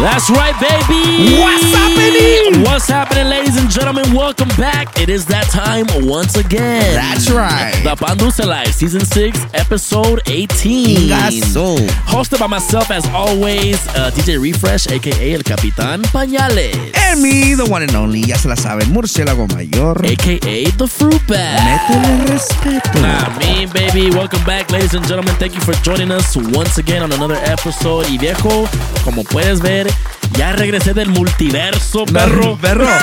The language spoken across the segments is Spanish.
That's right, baby. What's happening? What's happening, ladies and gentlemen? Welcome back. It is that time once again. That's right. The Pandusa Live, Season 6, Episode 18. Gaso. Hosted by myself, as always, uh, DJ Refresh, aka El Capitan Pañales. And me, the one and only, ya se la saben, murciélago mayor. aka The Fruit Bag. Métele respeto. Mean, baby. Welcome back, ladies and gentlemen. Thank you for joining us once again on another episode. Y viejo, como puedes ver, ya regresé del multiverso, perro. Perro.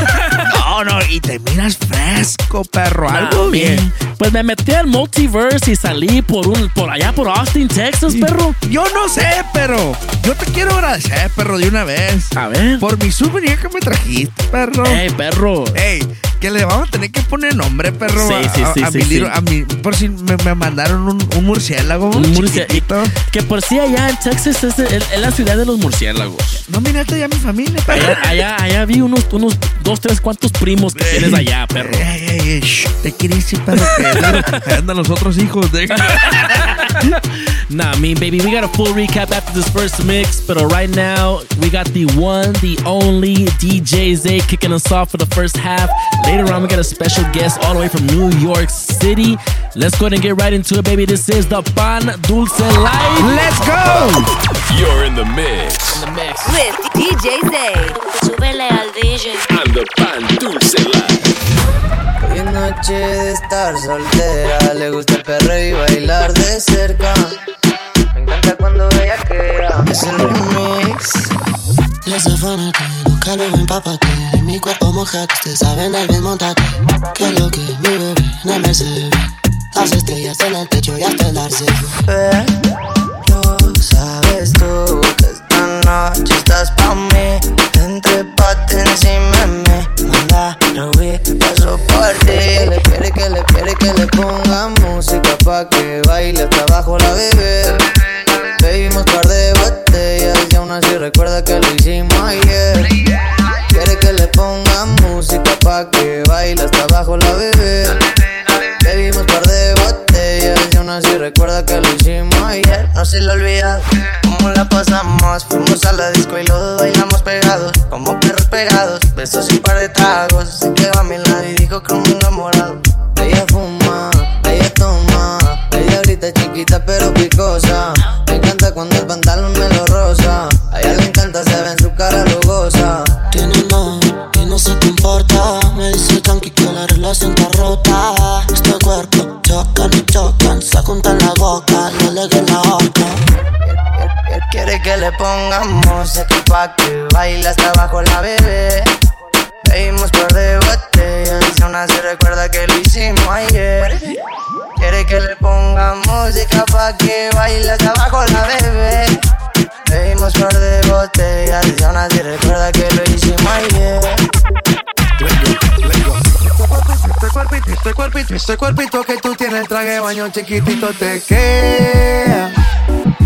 No, no, y te miras fresco, perro. Algo bien. Pues me metí al multiverse y salí por un por allá por Austin, Texas, perro. Yo no sé, pero yo te quiero agradecer, perro, de una vez. A ver. Por mi souvenir que me trajiste, perro. Hey, perro. Ey, que le vamos a tener que poner nombre, perro. Sí, a- sí, a, sí, a sí, mi sí. libro- a mi- por si me, me mandaron un, un murciélago. Un chiquitito. Que por sí allá en Texas es, es- es la ciudad de los murciélagos. No miraste ya mi familia, perro. Allá, allá, allá vi unos, unos dos, tres cuantos primos que tienes allá, perro. Ey, ey, ey, shh, te quieres decir, perro, ahí andan los otros hijos de... Nah, I mean, baby, we got a full recap after this first mix, but right now we got the one, the only DJ Zay kicking us off for the first half. Later on, we got a special guest all the way from New York City. Let's go ahead and get right into it, baby. This is the Pan Dulce Life. Let's go! You're in the mix. the mix. With DJ Zay. Súbele al DJ. And the Pan Dulce Life. Hoy noche de estar soltera, le gusta el perro y bailar de cerca. Me encanta cuando ella queda. Es el remix. Les afánate, nunca lo empápate. Mi cuerpo mojado, ustedes saben el bien montate. Que lo que mi bebé no me se. Las estrellas en el techo y hasta el arce. Pero le pongamos música pa' que baile hasta abajo la bebé. Bebimos par de botellas y aún así recuerda que lo hicimos ayer. Quiere que le ponga música pa' que baile hasta abajo la bebé. Bebimos par de botellas y aún así recuerda que lo hicimos ayer. Este cuerpito, este cuerpito, este cuerpito que tú tienes, traje baño chiquitito te queda.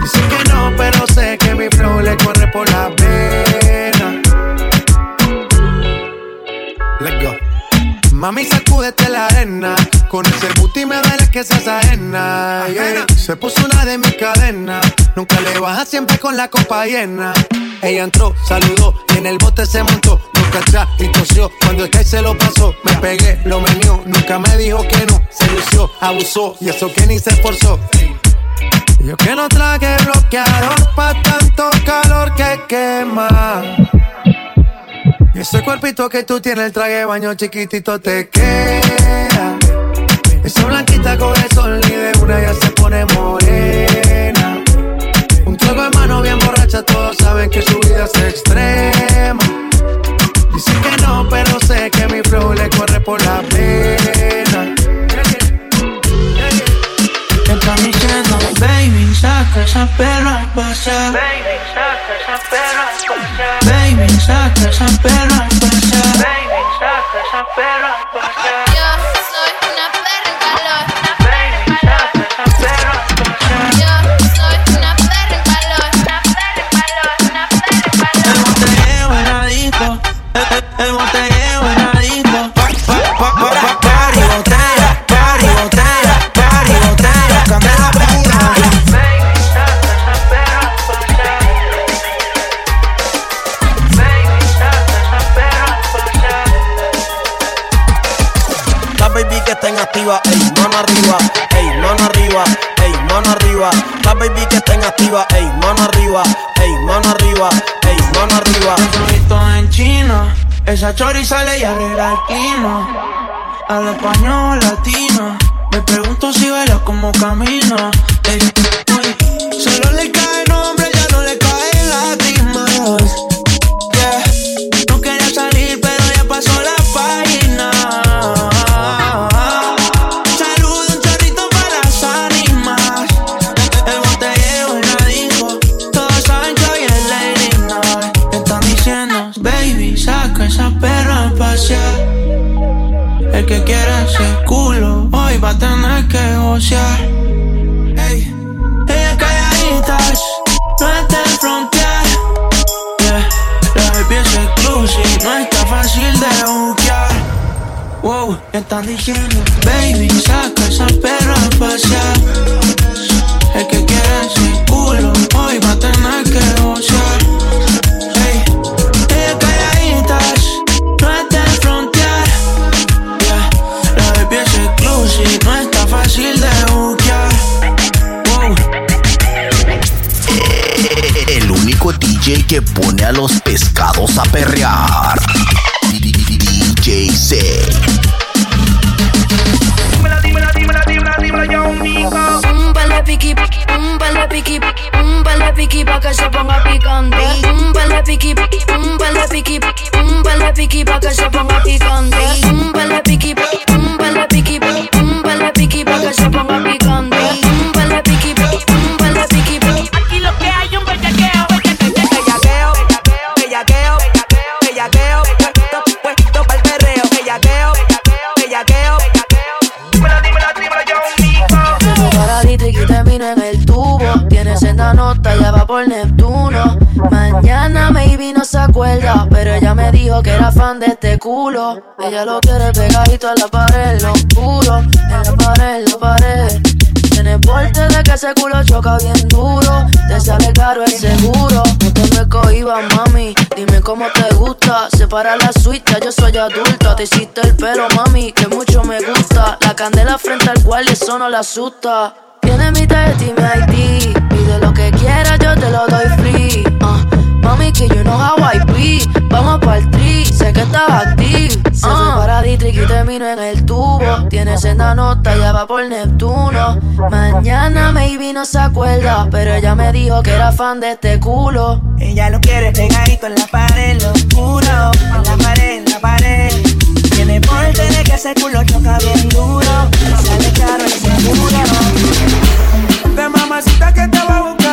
Dicen que no, pero sé que mi flow le corre por la pena. Let's go. Mami, sacúdete la arena. Con ese booty me duele que seas ajena. yeah. Se puso una de mis cadenas. Nunca le baja siempre con la copa llena. Ella entró, saludó y en el bote se montó. Nunca atrás y tosió. Cuando el que se lo pasó, me pegué, lo menió. Nunca me dijo que no. Se lució, abusó y eso que ni se esforzó. Yo que no traje bloqueador pa' tanto calor que quema. Y ese cuerpito que tú tienes, el traje de baño chiquitito te queda. Esa blanquita con el sol una ya se pone morena. Un trago de mano bien borracha, todos saben que su vida es extrema. Dicen que no, pero sé que mi flow le corre por la pena. Baby, saca esa perra a pasear. Baby, saca esa perra a pasear. Baby, saca esa perra a pasear. Baby, saca esa perra. Ey, mano arriba, ey, mano arriba. Visto en China, esa chori sale y arregla el clima. Habla español latino, me pregunto si baila como camina. Ey, uy, solo le cae nombre, hoy va a tener que gocear. Ey, ella calladitas, no está en frontear. Yeah, la baby es exclusive, no está fácil de buquear. Wow, están diciendo, baby, saca esa perra a pasear. El que quiera ese culo, hoy va a tener que gocear. Que pone a los pescados a perrear. Era fan de este culo. Ella lo quiere pegadito a la pared, lo oscuro. En la pared, la pared. Tiene porte de que ese culo choca bien duro. Te sale caro el seguro. No te me cohibas, mami. Dime cómo te gusta. Separa la suite, yo soy adulta. Te hiciste el pelo, mami, que mucho me gusta. La candela frente al cual eso no la asusta. Tiene mi tarjeta y mi ID. Pide lo que quieras, yo te lo doy free. Ah, mami, que you know how I be. Vamos pa'l tri, sé que estás active. Se fue para Dietrich y termino en el tubo. Tiene senda nota, ya va por Neptuno. Mañana maybe no se acuerda, pero ella me dijo que era fan de este culo. Ella lo quiere pegadito en la pared, lo oscuro. En la pared, en la pared. Tiene porte de que ese culo choca bien duro. Le sale caro el seguro. De mamacita que te va a buscar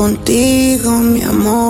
contigo, mi amor.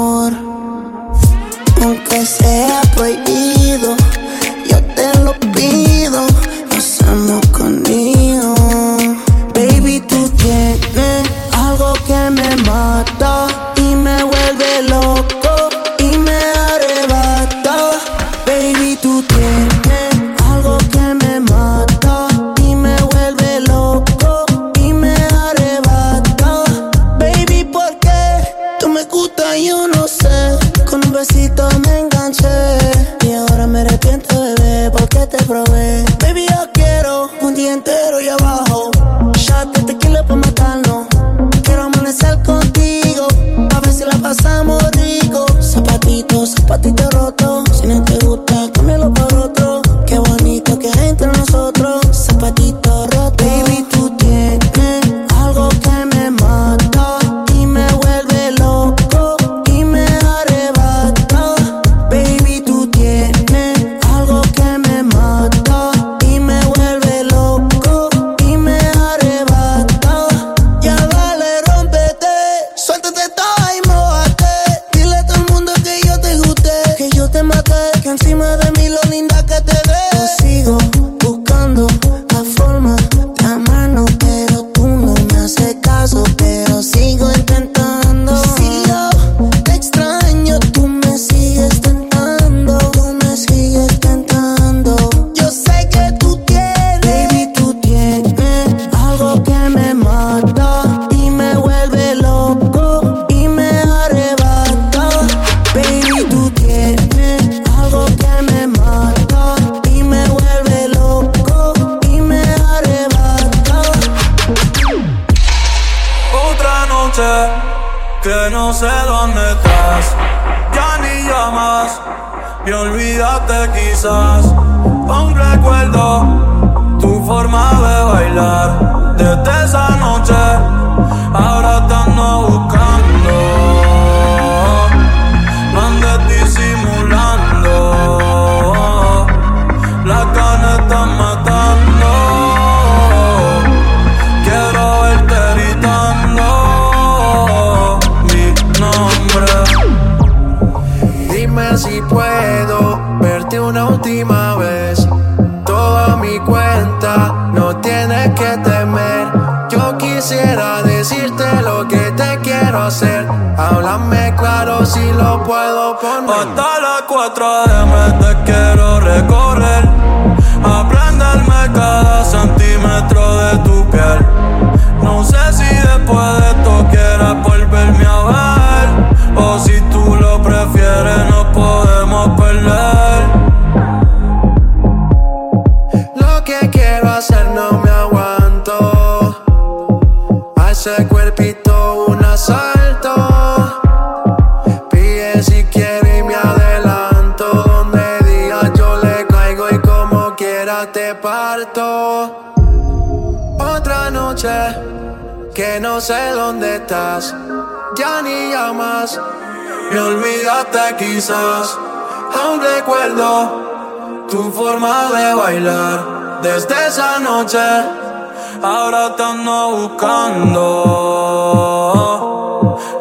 que no sé dónde estás, ya ni llamas. Me olvidaste quizás, aún recuerdo tu forma de bailar desde esa noche. Ahora te ando buscando,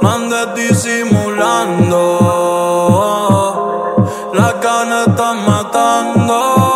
no andes disimulando. Las ganas están matando.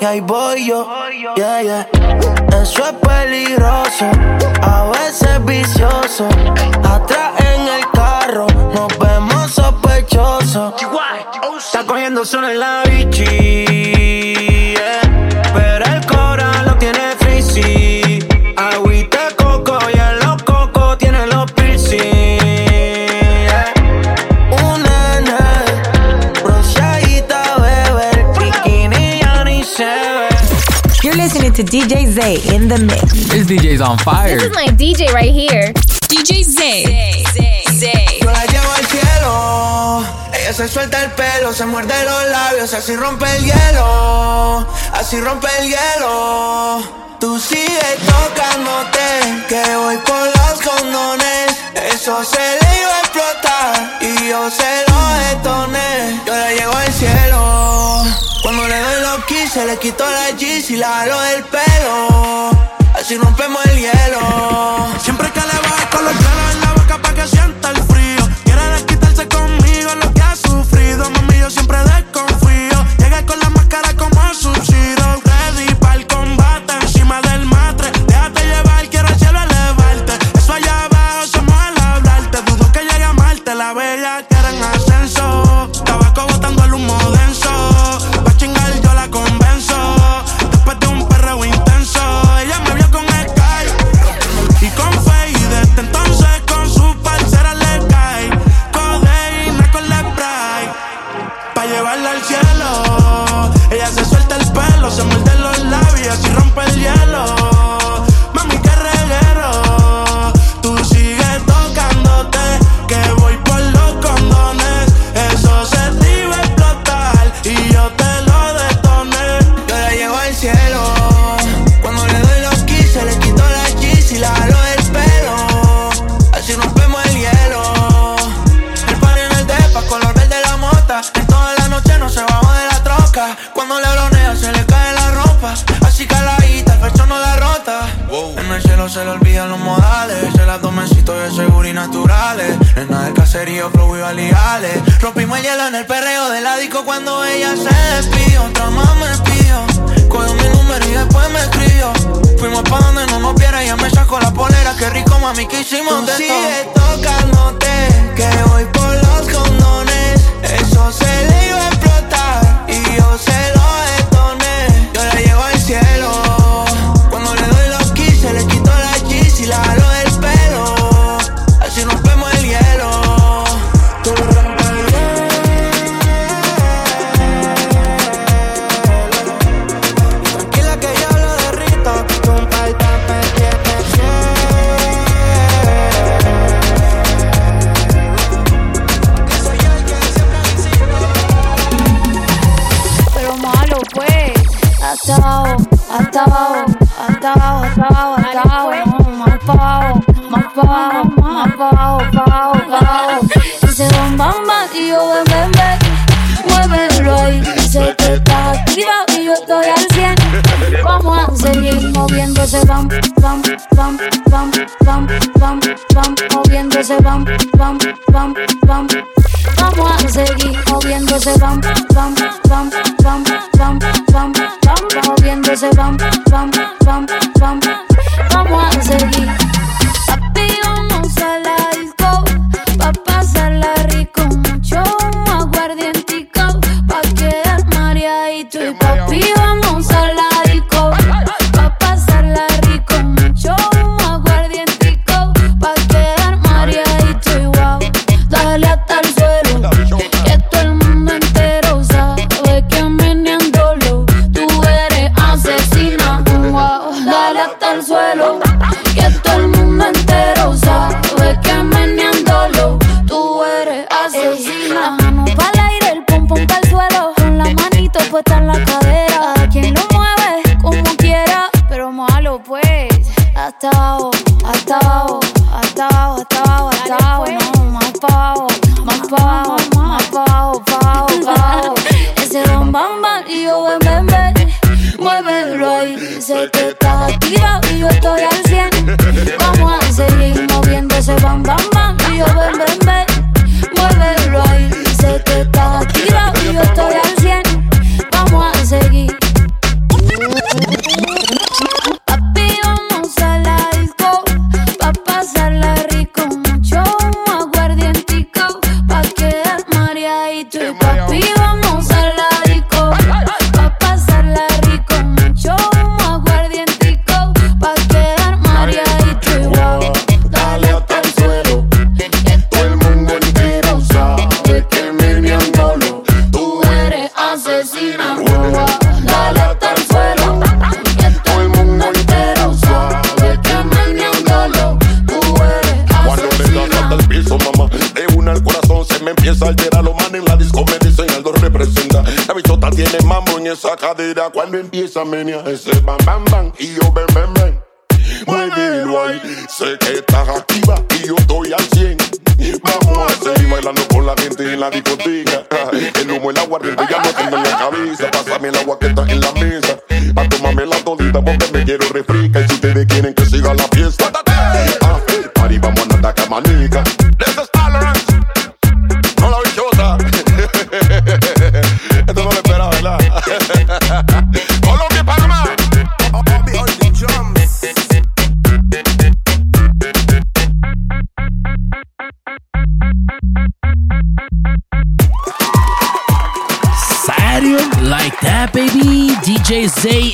y ahí voy yo. Yeah, yeah. Eso es peligroso, a veces vicioso. Atrás en el carro nos vemos sospechosos. Está cogiendo sol en la bici DJ Zay in the mix. This DJ's on fire. This is my DJ right here. DJ Zay. Zay, Zay, Zay. Yo la llevo al cielo. Ella se suelta el pelo, se muerde los labios, así rompe el hielo. Así rompe el hielo. Tú sigue tocándote, que voy por los condones. Eso se le iba a explotar yo se lo detoné. Yo le llego al cielo. Cuando le doy los keys, se le quito la jeans y la halo del pelo. Así rompemos el hielo. Siempre que le bajo con los planos en la boca para que sienta Serio, flow y valiales Rompimos el hielo en el perreo del disco cuando ella se despidió. Otra más me pidió Cogió mi número y después me escribió. Fuimos pa' donde no nos viera Ella me sacó la polera. Qué rico, mami, que hicimos Tú de sigue todo. tocándote Que voy por los condones. Eso se le iba a explotar Y yo se lo Cuando empieza a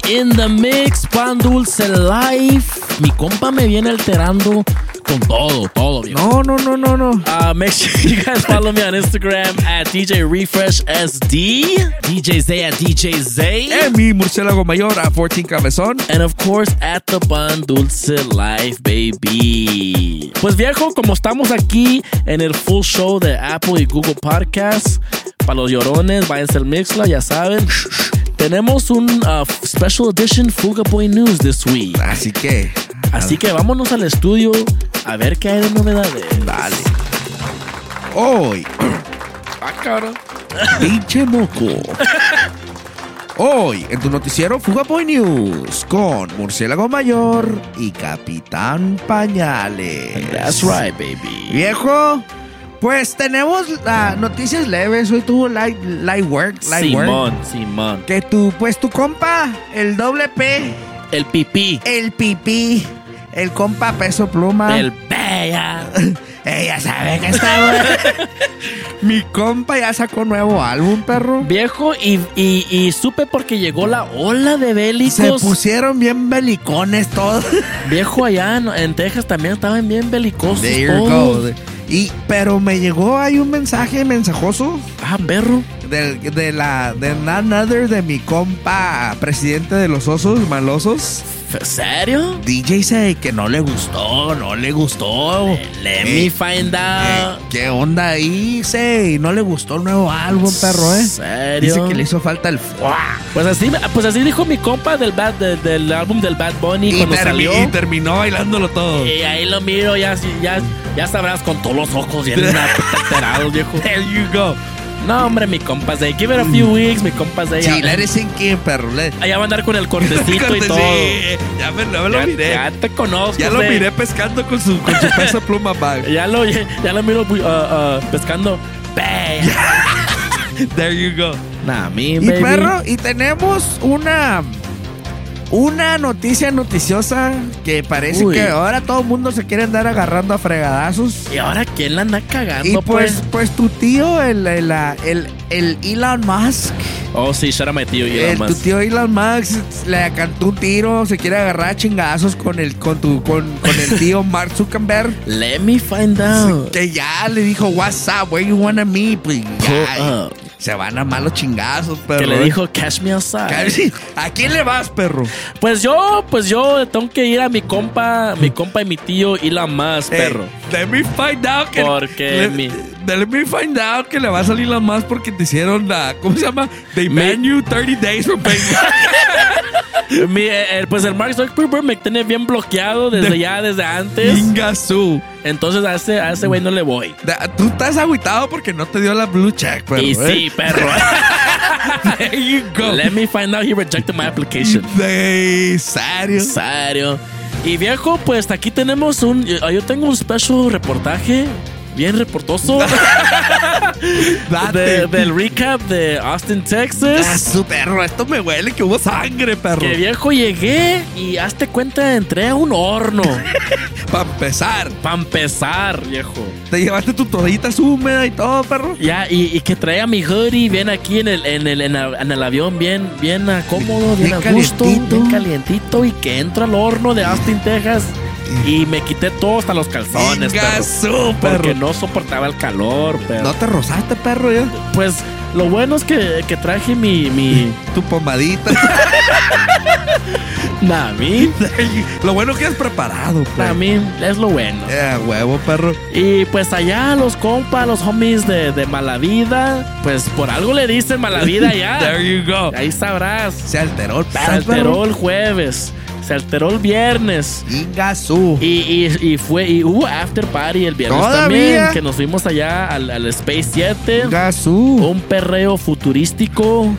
in the mix. Pan Dulce Life. Mi compa me viene alterando con todo, todo, viejo. No, no, no, no, no. Uh, make sure you guys follow me on Instagram at DJ Refresh SD. DJ Zay at DJ Zay. Eh, mi murciélago mayor a 14 cabezón. And of course, at the Pan Dulce Life, baby. Pues viejo, como estamos aquí en el full show de Apple y Google Podcasts, para los llorones, váyanse al Mixla, ya saben. Tenemos un uh, special edition Fuga Boy News this week. Así que. Así que vámonos al estudio a ver qué hay de novedades. Dale. Hoy. Ah, cabrón. Pinche moco. Hoy, en tu noticiero Fuga Boy News, con Murciélago Mayor y Capitán Pañales. That's right, baby. Viejo, pues tenemos ah, noticias leves. Hoy tuvo light, light work, light work. Simón, Simón. Que tu, pues tu compa, el doble P, El pipí. el pipí, el compa peso pluma. El bella. Ella sabe que está bueno. Mi compa ya sacó nuevo álbum, perro. Viejo, y, y, y supe porque llegó la ola de Se bélicos. pusieron bien belicones todos. Viejo, allá en, en Texas también estaban bien belicosos There you todos. go. Y, pero me llegó ahí un mensaje mensajoso Ah, perro. de, de la de none other de mi compa presidente de los osos malosos. ¿Serio? DJ say que no le gustó, no le gustó. Let Eh, me find out. Eh, ¿Qué onda ahí? Say, no le gustó el nuevo álbum, perro, eh. ¿Serio? Dice que le hizo falta el fuá. Pues así, pues así dijo mi compa del, bad, de- del álbum del Bad Bunny Y, cuando salió. y terminó bailándolo todo. Y ahí lo miro, ya, ya, ya sabrás con todos los ojos bien alterados, viejo. There you go. No, hombre, mi compa de Give it a few weeks, mi compa de Sí, let it sink in, perro. Allá va a andar con el cortecito y todo. sí, ya me, me lo Ya, miré. ya te conozco. Ya lo miré pescando con su, con su peso pluma bag. Ya lo, ya, ya lo miro uh, uh, pescando. Bang. There you go. Nah, mi Y baby. perro, y tenemos una una noticia noticiosa que parece Uy. que ahora todo el mundo se quiere andar agarrando a fregadazos. ¿Y ahora quién la anda cagando, Y pues, pues? pues tu tío, el, el, el, el Elon Musk, Oh, sí, shout out my tío y el, tu más. tío Elon Musk le cantó un tiro, se quiere agarrar a chingazos con el, con tu, con, con el tío Mark Zuckerberg. Let me find out. Que ya le dijo, what's up, where you wanna meet? Pues ya, Pull up. Se van a malos chingazos, perro. Que le dijo, cash me outside. ¿A quién le vas, perro? Pues yo, pues yo tengo que ir a mi compa, mi compa y mi tío y la más, perro. Hey, let me find out que. Porque le- mi- Let me find out que le va a salir la más porque te hicieron la. ¿Cómo se llama? They ban you 30 days for paying. Mi, eh, eh, pues el Mark Zuckerberg me tiene bien bloqueado desde De- ya, desde antes. Ingasu. Entonces a ese, a ese güey no le voy. Tú estás agüitado porque no te dio la blue check, perro. y ¿eh? sí, perro. There you go. Let me find out he rejected my application. De serio. Serio. Y viejo, pues aquí tenemos un. Yo tengo un special reportaje. Bien reportoso. De- del recap de Austin, Ah, Texas. su perro, esto me huele que hubo sangre, perro. Que viejo llegué y hazte cuenta, entré a un horno. Para empezar, Para empezar, viejo. te llevaste tu toallita húmeda y todo, perro. Ya, y, y que traía mi hoodie bien aquí en el, en el, en el, en el avión, bien, bien ah, cómodo, bien, Bien a gusto, calientito. bien calientito. Y que entro al horno de Austin, Texas. Y me quité todo hasta los calzones, perro. Ingasu, Porque perro. no soportaba el calor, pero. No te rozaste, perro, ya. Pues lo bueno es que, que traje mi, mi. Tu pomadita. Nah, a mí. Lo bueno que has preparado, pues. A mí es lo bueno. Eh, huevo, perro. Y pues allá los compas, los homies de, de Malavida, pues por algo le dicen Malavida ya. There you go. Ahí sabrás. Se alteró el Se perro. alteró el jueves. Se alteró el viernes. Ingasú. Y, y, y fue, y hubo after party el viernes ¿Todavía? también. Que nos fuimos allá al, al Space 7. Ingasú. Un perreo futurístico.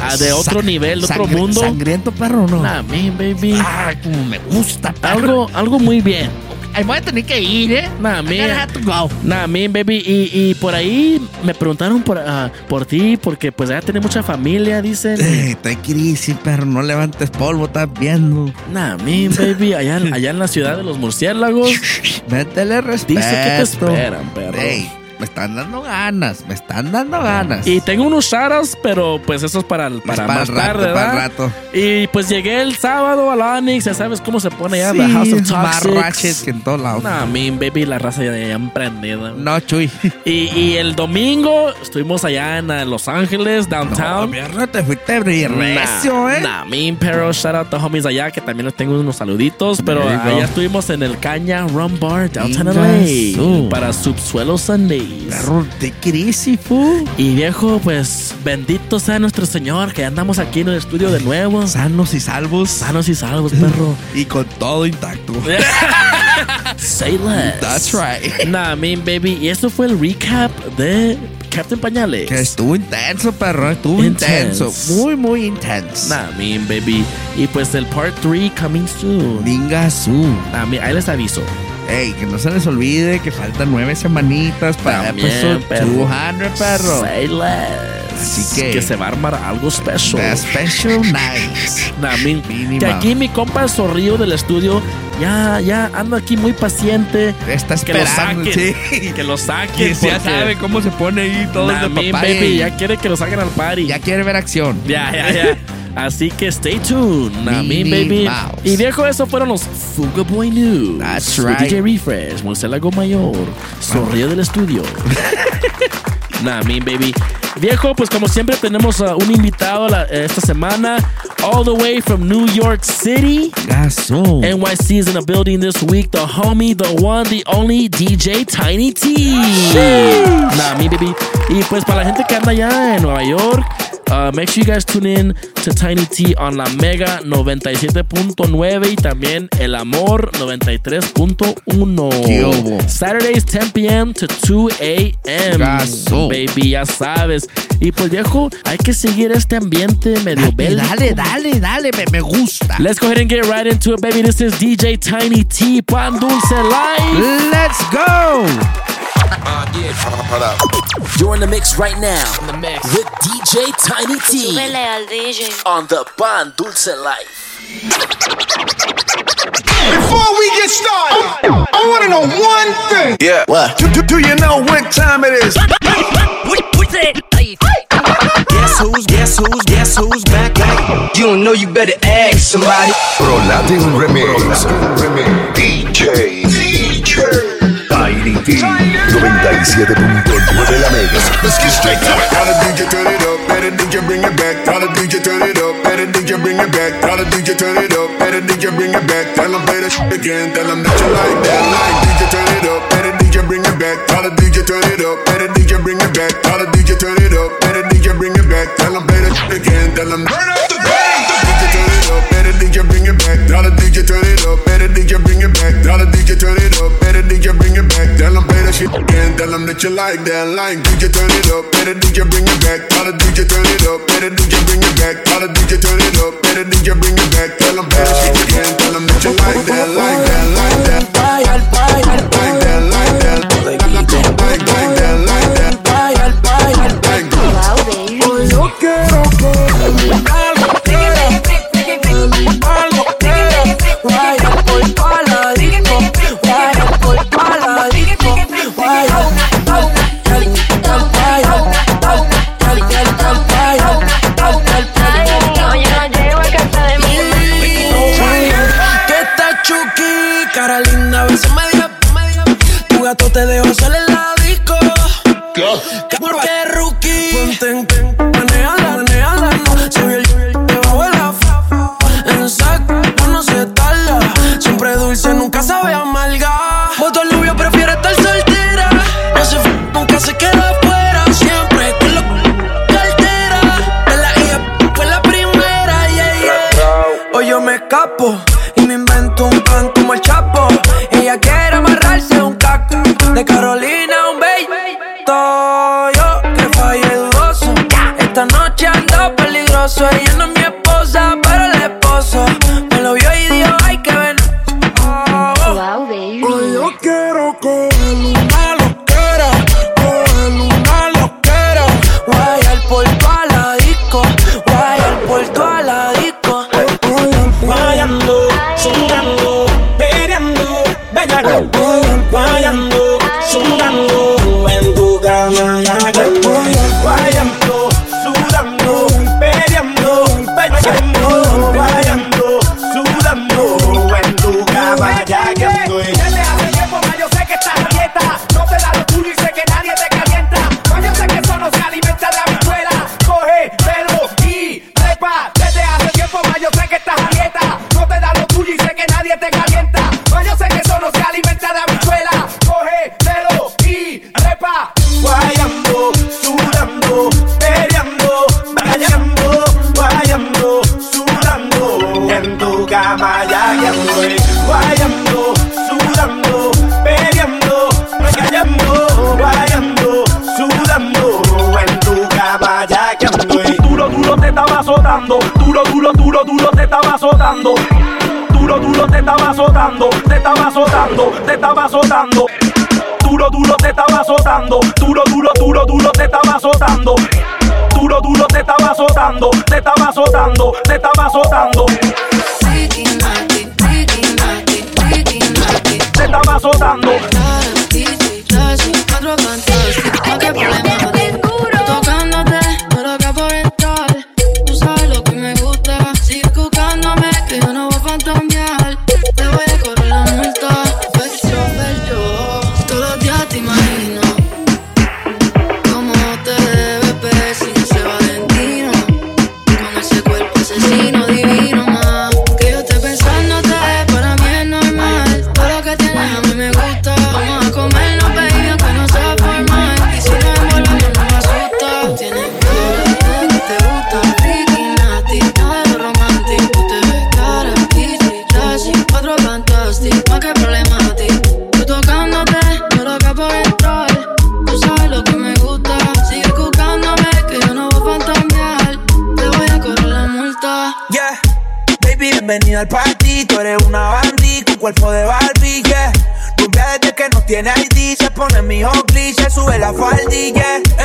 ah, de otro Sa- nivel, de otro mundo. ¿Sangriento, perro, no? Nah, man, baby. Ay, como me gusta, perro. Algo, algo muy bien. Ay, voy a tener que ir, ¿eh? Nah, I man. gotta have to go. Nah, man, baby. Y, y por ahí me preguntaron por, ah, por ti, porque pues allá tenés mucha familia, dicen. Eh, Estoy crisis, perro. No levantes polvo, estás viendo. Nah, man, baby. Allá, allá en la ciudad de los murciélagos. Métele respeto. Dice que te esperan, perro. Ey, me están dando ganas, me están dando ganas. Y tengo unos sharas, pero pues eso es para, el- para, para más el rato, tarde, para el ¿verdad? rato. Y pues llegué el sábado al Onyx, ya sabes cómo se pone allá, Sí, The House of más Toxics. ratchet que en todos lados. Nah, mean, baby, la raza ya, ya emprendida. No, Chuy. Y, y el domingo estuvimos allá en eh, Los Ángeles, No, downtown. mierda, te fuiste recio, ¿eh? Nah, pero shout out to homies allá, que también les tengo unos saluditos. Pero allá estuvimos en el Caña Rum Bar, downtown. LA, para Subsuelo Sundays. Perro, de crisis, fu. Y viejo, pues bendito sea nuestro Señor, que andamos aquí en el estudio de nuevo. Sanos y salvos. Sanos y salvos, perro. Y con todo intacto. Say less. That's right. Nah, mean, baby. Y esto fue el recap de Captain Pañales. Que estuvo intenso, perro. Estuvo Intense. intenso. Muy, muy intenso. Nah, mean, baby. Y pues el part 3 coming soon. Dingasú. Nah, mean, ahí les aviso. Ey, que no se les olvide que faltan nueve semanitas para También, episode perro. 200, perro. Say less. Así que- se va a armar algo special. Special night. Nah, Minnie que aquí mi compa zorrillo del estudio ya, ya anda aquí muy paciente. Está Que lo esperando, saquen. sí. Que lo saquen. Que ya sabe cómo se pone ahí todo Nah, el de papá. baby, ya quiere que lo saquen al party. ya quiere ver acción. Ya, ya, ya. Así que stay tuned. Minnie baby. Mouse. Y viejo, eso fueron los Fuga Boy News. That's right. DJ Refresh, Murciélago Mayor, Zorrillo del Estudio. nah, mean, baby. Viejo, pues como siempre tenemos a un invitado la- esta semana, all the way from New York City. Gaso. NYC is in a building this week. The homie, the one, the only DJ Tiny T. Me baby. Y pues para la gente que anda allá en Nueva York, uh, make sure you guys tune in to Tiny T on la Mega 97.9 y también El Amor 93.1. ¿Qué hubo? Saturdays 10 p.m. to 2 a.m. Baby, ya sabes. Y pues viejo, hay que seguir este ambiente medio Dale, dale, dale, dale, me, me gusta. Let's go ahead and get right into it, baby. This is DJ Tiny T, Pan Dulce Live. Let's go. You're in the mix right now. In the mix with DJ Tiny T DJ. on the Pan Dulce Life. Before we get started, I want to know one thing. Yeah. What? Do, do, do you know what time it is? Guess who's, guess who's, guess who's back? You don't know, you better ask somebody. Pro Latin Remix. DJ. DJ. Tiny T. 97.9 la Mega. Let's get straight to it. Tell the DJ turn it up, better DJ bring it back. Tell the DJ turn it up, better DJ bring it back. Tell the DJ turn it up, better DJ bring it back. Tell them play the shit again, tell them that you like that. Like DJ turn it up, better DJ bring it back. Tell the DJ turn it up, better DJ bring it back. Tell the DJ turn it up, better DJ bring it back. Tell them play the shit again, tell them turn up DJ bring it back. The DJ turn it up, better DJ bring it back. The DJ turn it up, better DJ bring it back. Tell them play the shit again, tell them that you like that. Like DJ turn it up, better DJ bring it back. The DJ turn it up, better DJ bring it back. The DJ turn it up, better DJ bring it back. Tell them play the shit again, tell them that you like that, like azotando, te estaba azotando, te estaba azotando. Duro, duro, te estaba azotando, duro, duro, duro, duro, te estaba azotando. Duro, duro, te estaba azotando, te estaba azotando, te estaba azotando. Te estaba azotando.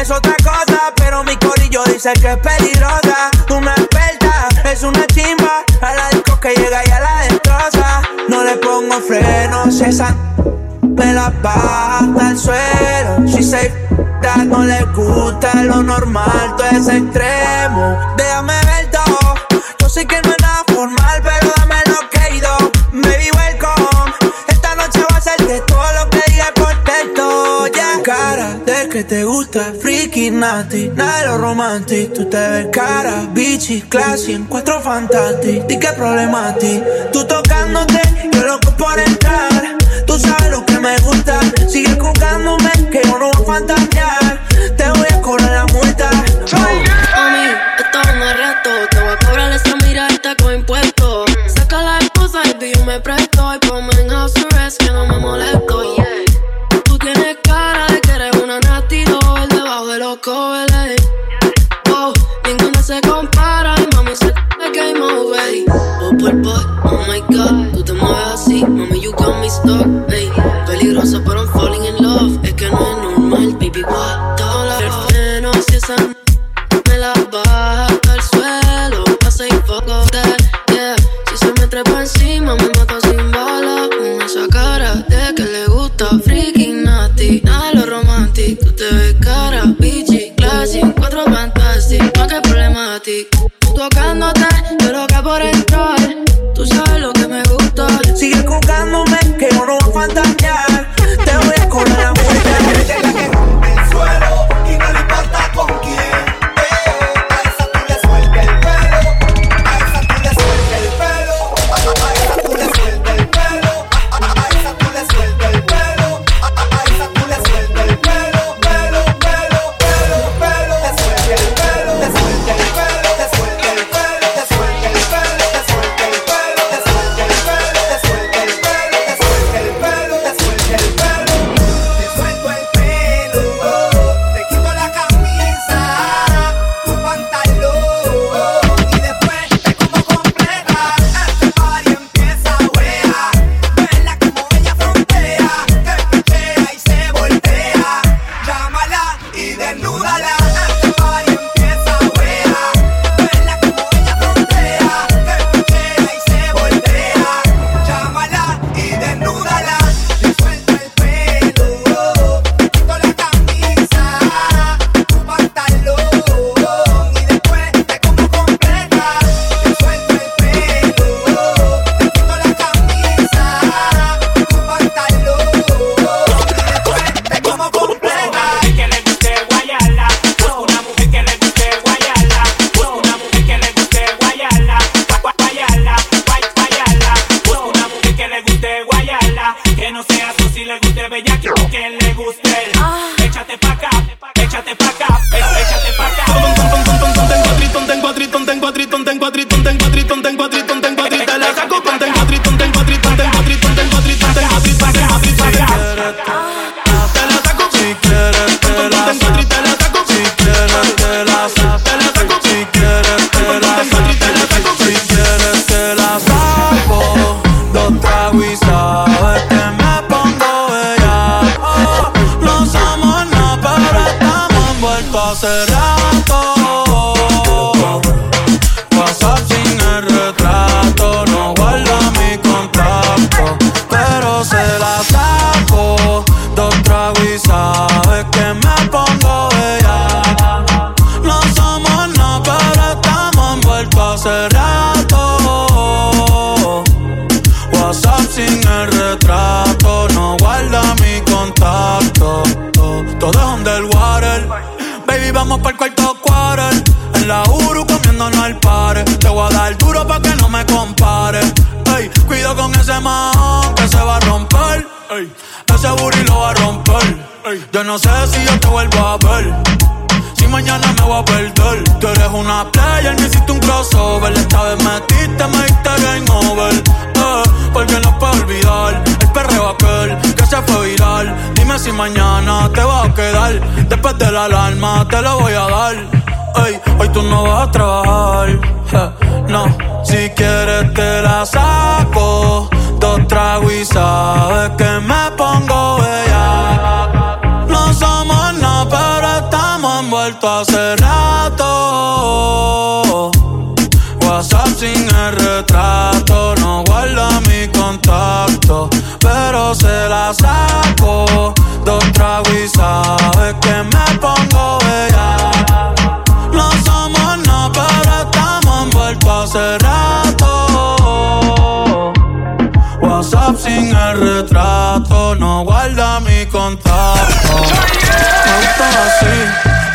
es otra cosa, pero mi corillo dice que es peligrosa. Una experta es una chimba, a la disco que llega y a la destroza. No le pongo frenos, esa me la baja al suelo. She say that no le gusta lo normal, todo es extremo. Déjame que te gusta, friki, nati, nada de lo romantic. Tú te ves cara, bichi, classy, en cuatro fantastic. Di que problemati, tú tocándote, yo loco por entrar. Tú sabes lo que me gusta, sigue colgándome, que yo no voy a fantasear. go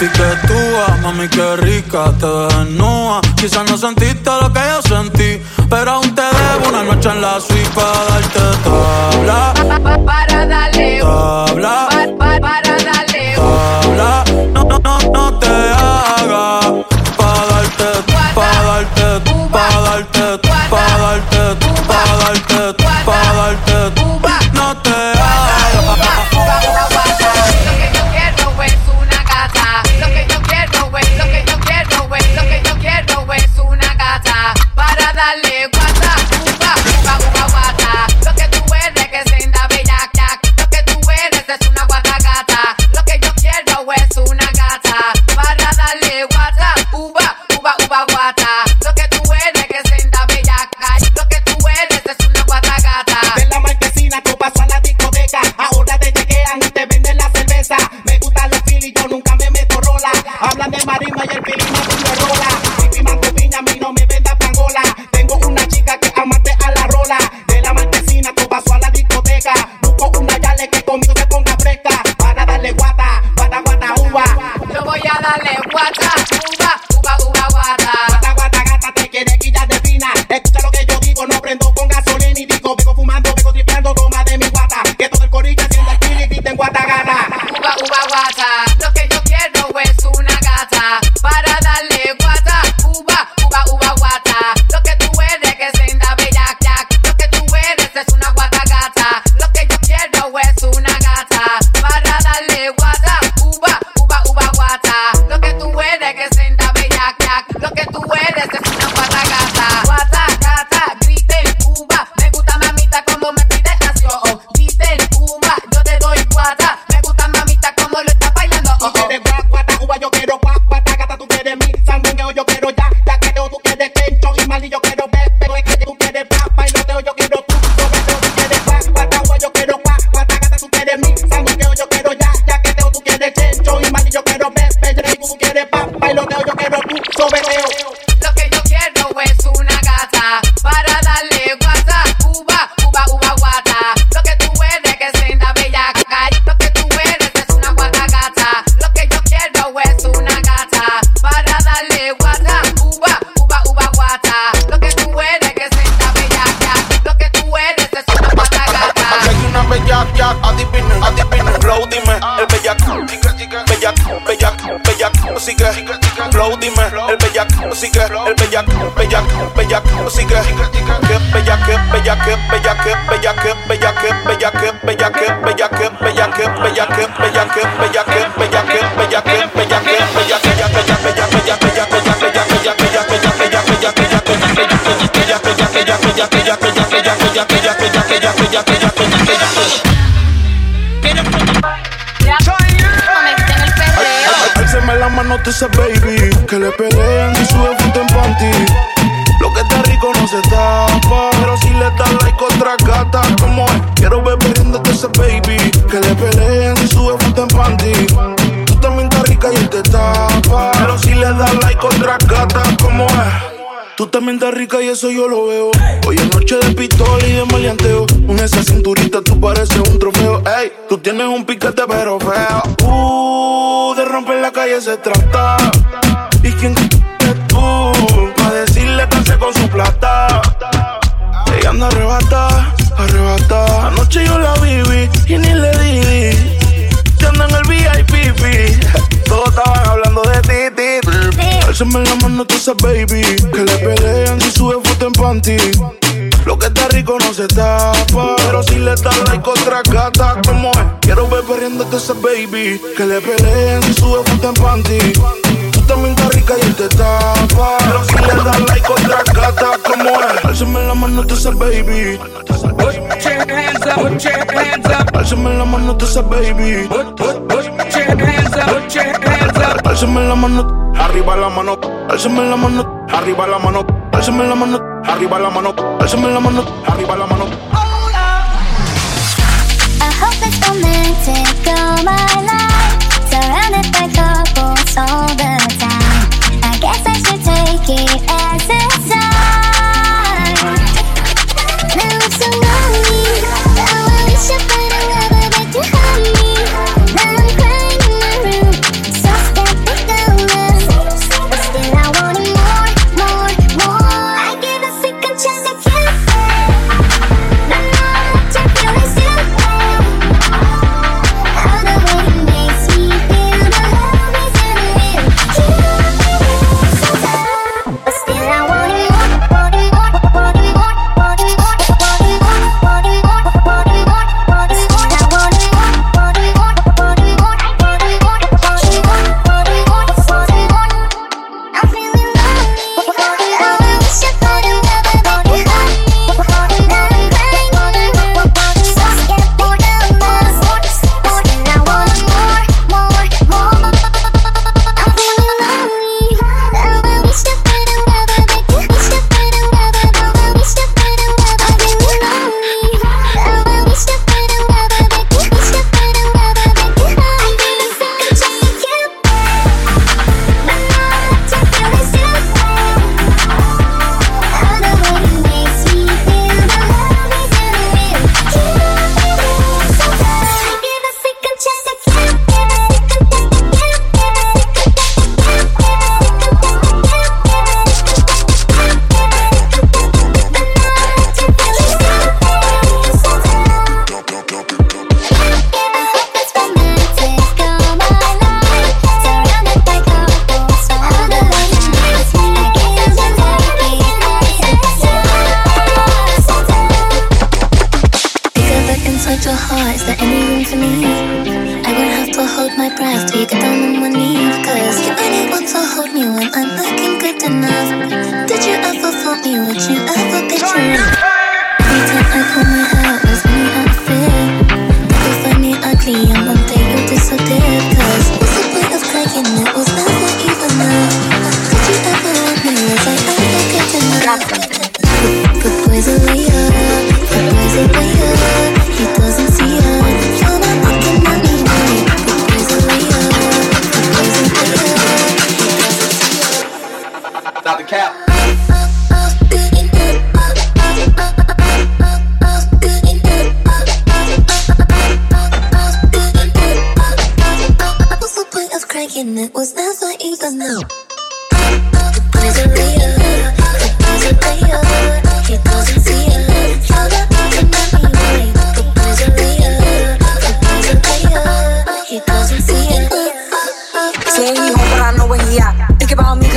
que tú, mami, qué rica te desnuda. Quizás no sentiste lo que yo sentí, pero aún te debo una noche en la suite para darte tabla. Para darle tabla. para, para Así que, que bella, que bella, que bella, que bella, que bella, que bella, que bella, que bella, que bella, que bella, que bella, que bella, que bella, que bella, que bella, que bella, que bella, bella, bella, bella, bella, bella, bella, bella, bella, bella, bella, bella, bella, la mano te dice baby Que le pelean y sube frente en panty que está rico no se tapa. Pero si le das like otra gata, como es. Quiero ver bebiéndote ese baby. Que le pelean si sube foto en panty. Tú también estás rica y él te tapa. Pero si le das like otra gata, como es. Tú también estás rica y eso yo lo veo. Hoy es noche de pistola y de maleanteo. Con esa cinturita tú pareces un trofeo. Ey, tú tienes un piquete pero feo. Uh, de romper la calle se trata. ¿Y quién es tú? Decirle que con su plata. Ella anda arrebata, arrebata. Anoche yo la viví y ni le di. Te anda en el VIP, Todos estaban hablando de ti, ti. Alzame la mano, tú sabes, baby. Que le pelean si sube foto en panty. Lo que está rico no se tapa. Pero si le das like otra gata, como es. Quiero ver perdiéndote ese baby. Que le peleen si sube foto en panty. También estás rica y él te tapa. Pero si le das like otra gata, como es. La mano, tú sabes, baby. Put your hands up, put your hands up. La mano, tú sabes, baby. Put, put, put your hands up, put your hands up. Alzame la mano, arriba la mano. Alzame la mano, arriba la mano. Alzame la mano, arriba la mano. Alzame la mano, arriba la mano. I hope it's romantic all my life. By couples all the time. I guess I should take it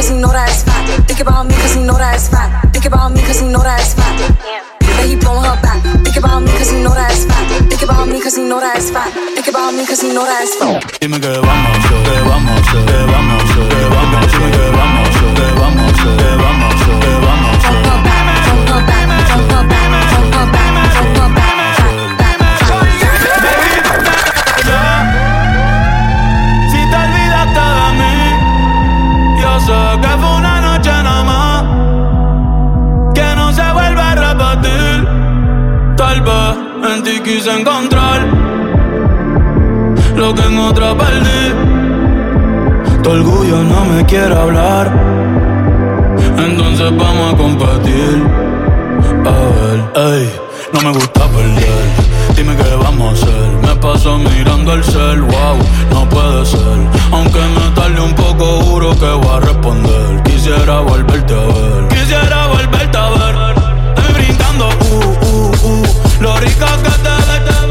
cause he know that it's fat. Think about me cause he know that it's fat. Think about me cause he know that it's fat. Then he blowing her back. Think about me cause he know that it's fat. Think about me cause he know that it's fat. Think about me cause he know that it's fat. Dime que vamos que vamos que vamos que vamos que vamos que vamos que vamos encontrar lo que en otra perdí. Tu orgullo no me quiere hablar, entonces vamos a competir. A ver, ey, no me gusta perder. Dime qué vamos a hacer. Me paso mirando el cel, wow, no puede ser. Aunque me tarde un poco, juro que voy a responder. Quisiera volverte a ver. Quisiera rica que te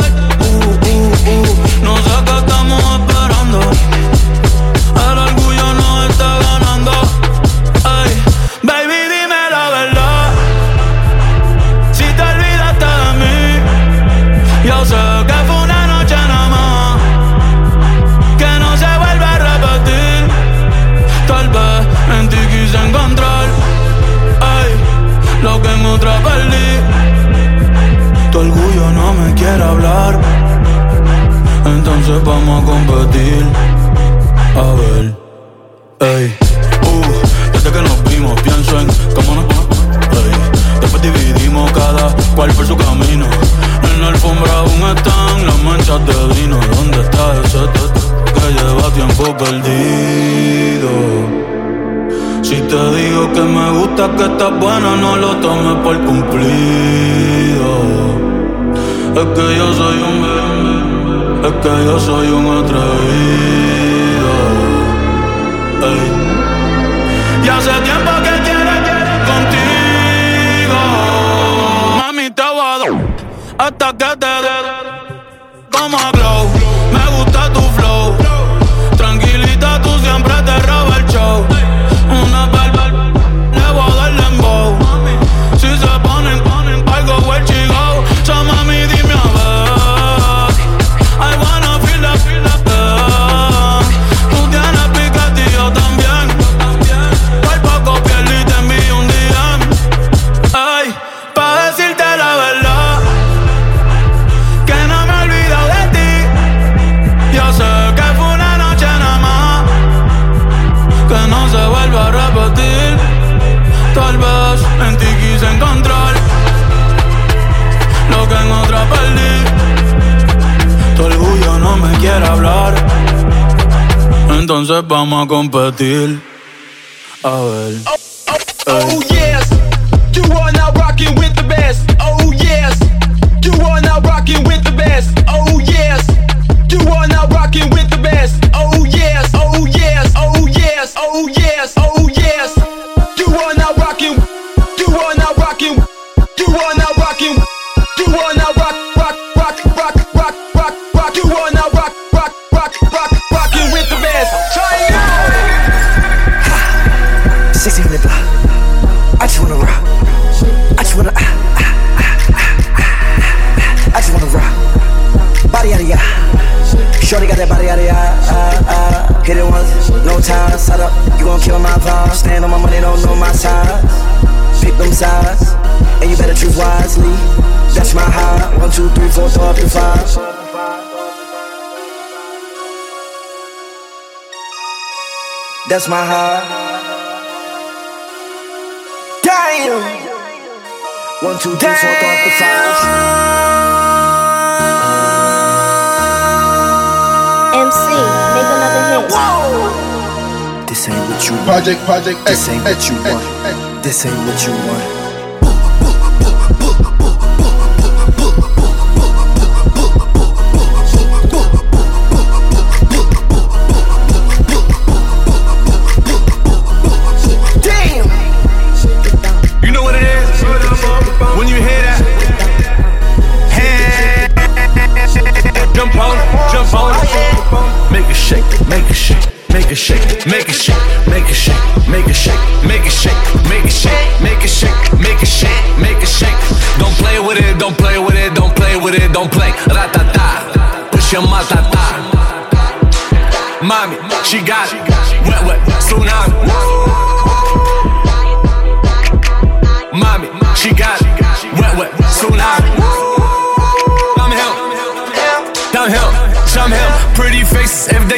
vamos a competir. A ver, ey, uh, desde que nos vimos pienso en cómo nos ey, Después dividimos cada cual por su camino. En la alfombra aún están las manchas de vino. ¿Dónde está ese tatu que lleva tiempo perdido? Si te digo que me gusta, que estás buena, no lo tomes por cumplido. Que yo soy un atrevido. değil my high. Damn. One, two, three, four, the five. MC, make another hit. This ain't what you want. Project, project, This ain't eh, what you eh, want. Eh, this ain't what you want. Shake, make it shake, make it shake, make it shake, make it shake, make it shake, make it shake, make it shake, make it shake, make it shake, make it shake. Don't play with it, don't play with it, don't play with it, don't play. Ratata, push your matata. Mommy, she got. Wet, wet, tsunami.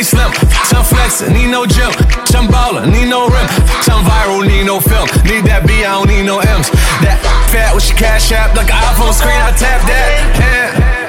Slim. Some flexin', need no gym. Some ballin', need no rim. Some viral, need no film. Need that B, I don't need no M's. That fat with your cash app like an iPhone screen, I tap that. Yeah.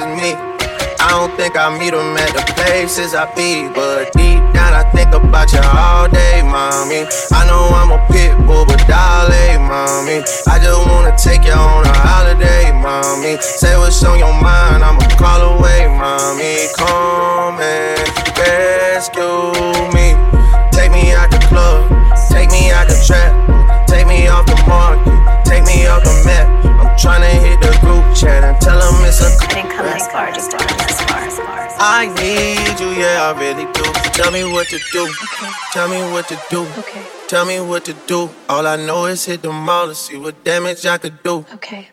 As me. I don't think I meet them at the places I be, but deep down I think about you all day, mommy. I know I'm a pit bull, but dolly, mommy. I just wanna take you on a holiday, mommy. Say what's on your mind, I'ma call away, mommy. Come and rescue me. Take me out the club, take me out the trap, take me off the market, take me off the map. I'm tryna I need you, yeah, I really do. Tell me what to do. Tell me what to do. Tell me what to do. All I know is hit the mall to see what damage I could do. Okay.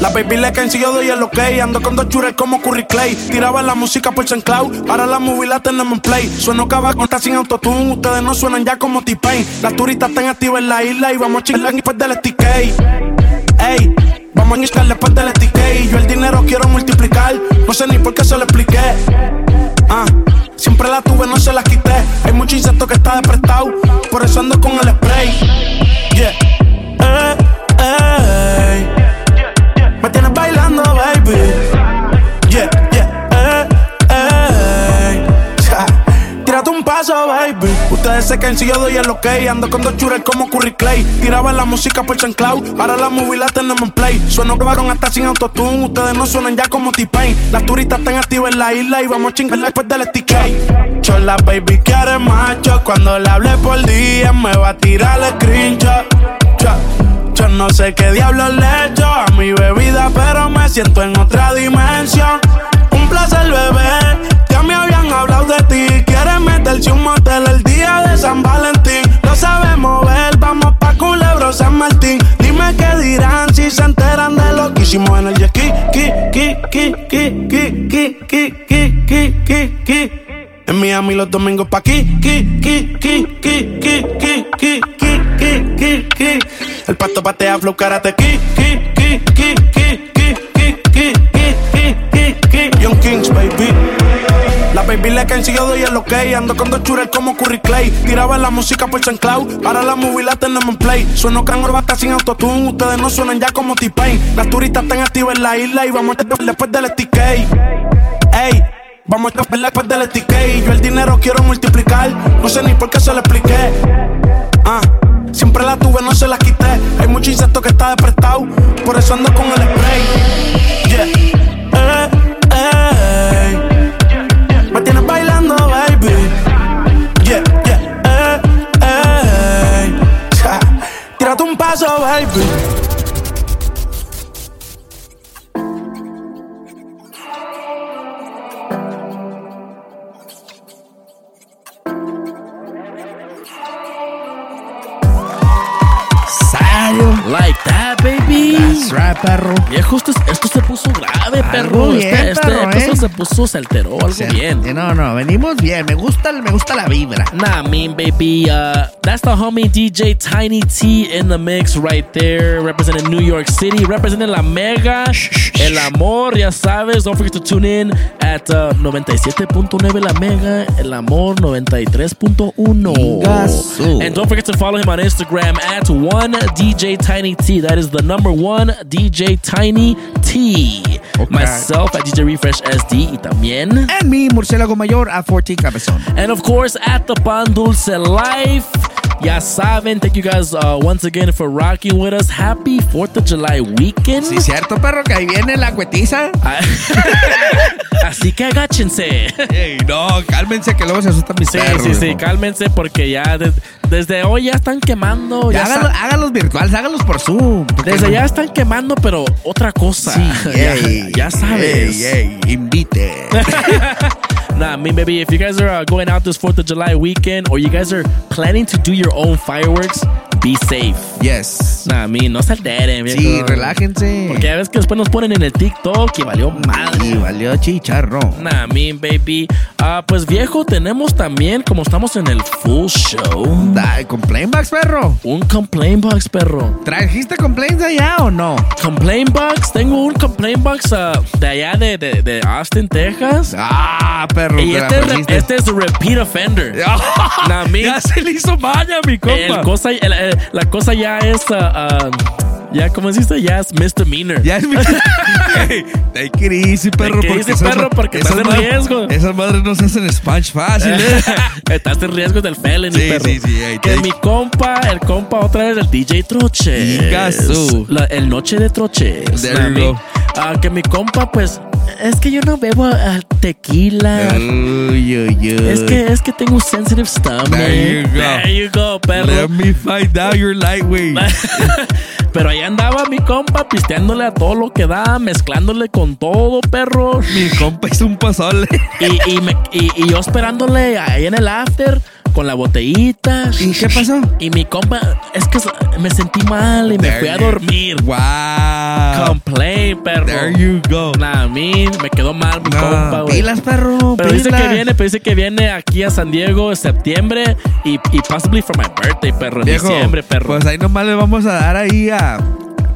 La baby le si yo doy el ok Ando con dos chures como Curry Clay. Tiraba la música por St. Cloud Ahora la movie la tenemos en play. Sueno cava con sin autotune Ustedes no suenan ya como T-Pain. Las turistas están activas en la isla Y vamos a chingar después del STK Ey, vamos a chingar después del STK Yo el dinero quiero multiplicar No sé ni por qué se lo expliqué. Ah, siempre la tuve, no se la quité. Hay mucho insecto que está desprestado Por eso ando con el spray. Yeah me tienes bailando, baby. Yeah, yeah, eh, eh. Tírate un paso, baby. Ustedes se caen si yo doy el ok. Ando con dos chures como Curry Clay. Tiraba la música por St. Cloud. Ahora la movie la tenemos en play. Sueno grabaron hasta sin autotune. Ustedes no suenan ya como T-Pain. Las turistas están activas en la isla y vamos a chingar después del STK. Chola, baby, quiere macho. Cuando le hable por día, me va a tirar el screenshot. No sé qué diablos le echo a mi bebida, pero me siento en otra dimensión. Un placer, bebé. Ya me habían hablado de ti. Quieres meterse un motel el día de San Valentín. Lo sabemos ver, vamos pa' Culebro San Martín. Dime qué dirán si se enteran de lo que hicimos en el jet ki, ki, ki, ki, ki, ki, ki, ki. En Miami los domingos pa' aquí, ki, ki, ki, ki, ki, ki, ki, ki, ki, ki, ki. El pato patea flow karate ki, ki, ki, ki, ki, ki, ki, ki, ki, ki, ki, ki. Young Kings, baby. La baby le yo doy el ok. Ando con dos chures como Curry Clay. Tiraba la música por St. Cloud. Ahora la movie la tenemos en play. Sueno cangro hasta sin autotune. Ustedes no suenan ya como T-Pain. Las turistas están activas en la isla y vamos a después del STK. Vamos a ver después del STK. Yo el dinero quiero multiplicar. No sé ni por qué se lo expliqué. Ah, siempre la tuve, no se la quité. Hay mucho insecto que está desprestado. Por eso ando con el spray. Yeah. Eh, eh. Me tienes bailando, baby. Yeah, yeah. Eh, eh. Tírate un paso, baby. Right, perro. Viejo, esto, esto se puso grave, perro. Algo bien, este este perro, episodio ¿eh? se puso, se alteró, algo Se- bien. No, no, venimos bien. Me gusta, me gusta la vibra. Nah, mean, baby, uh, that's the homie DJ Tiny T in the mix right there, representing New York City, representing La Mega, El Amor, ya sabes. Don't forget to tune in at uh, 97.9 La Mega, El Amor 93.1. Ingasu. And don't forget to follow him on Instagram at one DJ Tiny T. That is the number one DJ Tiny T. Myself at DJ Refresh SD y también. En mi murciélago mayor a 14 cabezón. And of course, at the Pan Dulce Life. Ya saben, thank you guys uh, once again for rocking with us. Happy 4th of July weekend. Sí, cierto, perro, que ahí viene la cuetiza. Así que agáchense. Ey, no, cálmense que luego se asustan mis Sí, perros. sí, sí, viejo. cálmense porque ya des- desde hoy ya están quemando. Ya Ya sa- háganlos virtuales, háganlos por Zoom. ¿Por qué desde ya están quemando, pero otra cosa. Sí, ya, ey, ya sabes. Ey, ey, invite. Nah, I mean, baby, if you guys are uh, going out this 4th of July weekend or you guys are planning to do your own fireworks, be safe. Yes. Nah, a mí, no se alteren, viejo. Sí, relájense. Porque ya ves que después nos ponen en el TikTok y valió madre. Y valió chicharrón. Nah, me, baby. Ah, pues viejo, tenemos también, como estamos en el full show. Dai, complain box, perro. Un complain box, perro. ¿Trajiste complaints allá o no? Complain box, tengo un complain box ah, de allá de, de, de Austin, Texas. Ah, perro. Y te la este, re- este es repeat offender. Nah, me- Ya se le hizo maña, mi compa. el cosa, el- el- la cosa ya es, ah, ah, ya, ¿cómo dice? Ya es misdemeanor. Ya es mi. Hey, take it easy, perro. Take porque easy, perro, porque estás en riesgo. Esas madres no se hacen sponge fácil, ¿eh? Estás en riesgo del felony, Sí, perro. sí, sí, ahí que mi compa, el compa otra vez, el DJ Troche. El Noche de go. Ah, que mi compa, pues, es que yo no bebo ah, tequila. Uy, uy, uy. Es que, es que tengo sensitive stomach. There you go. There you go, perro. Let me find out your lightweight. Pero ahí andaba mi compa pisteándole a todo lo que da, mezclándole con todo, perro. Mi compa hizo un pozole. Y, y, me- y- y yo esperándole ahí en el after con la botellita. ¿Y qué pasó? Y mi compa, es que me sentí mal y me There fui a dormir. Wow. Complain, perro. There you go. Nah, a mí me quedó mal mi No, compa, güey. pilas, perro. Pero dice que viene, pero dice que viene aquí a San Diego en septiembre y, y possibly for my birthday, perro, en Viejo, diciembre, perro. Pues ahí nomás le vamos a dar ahí a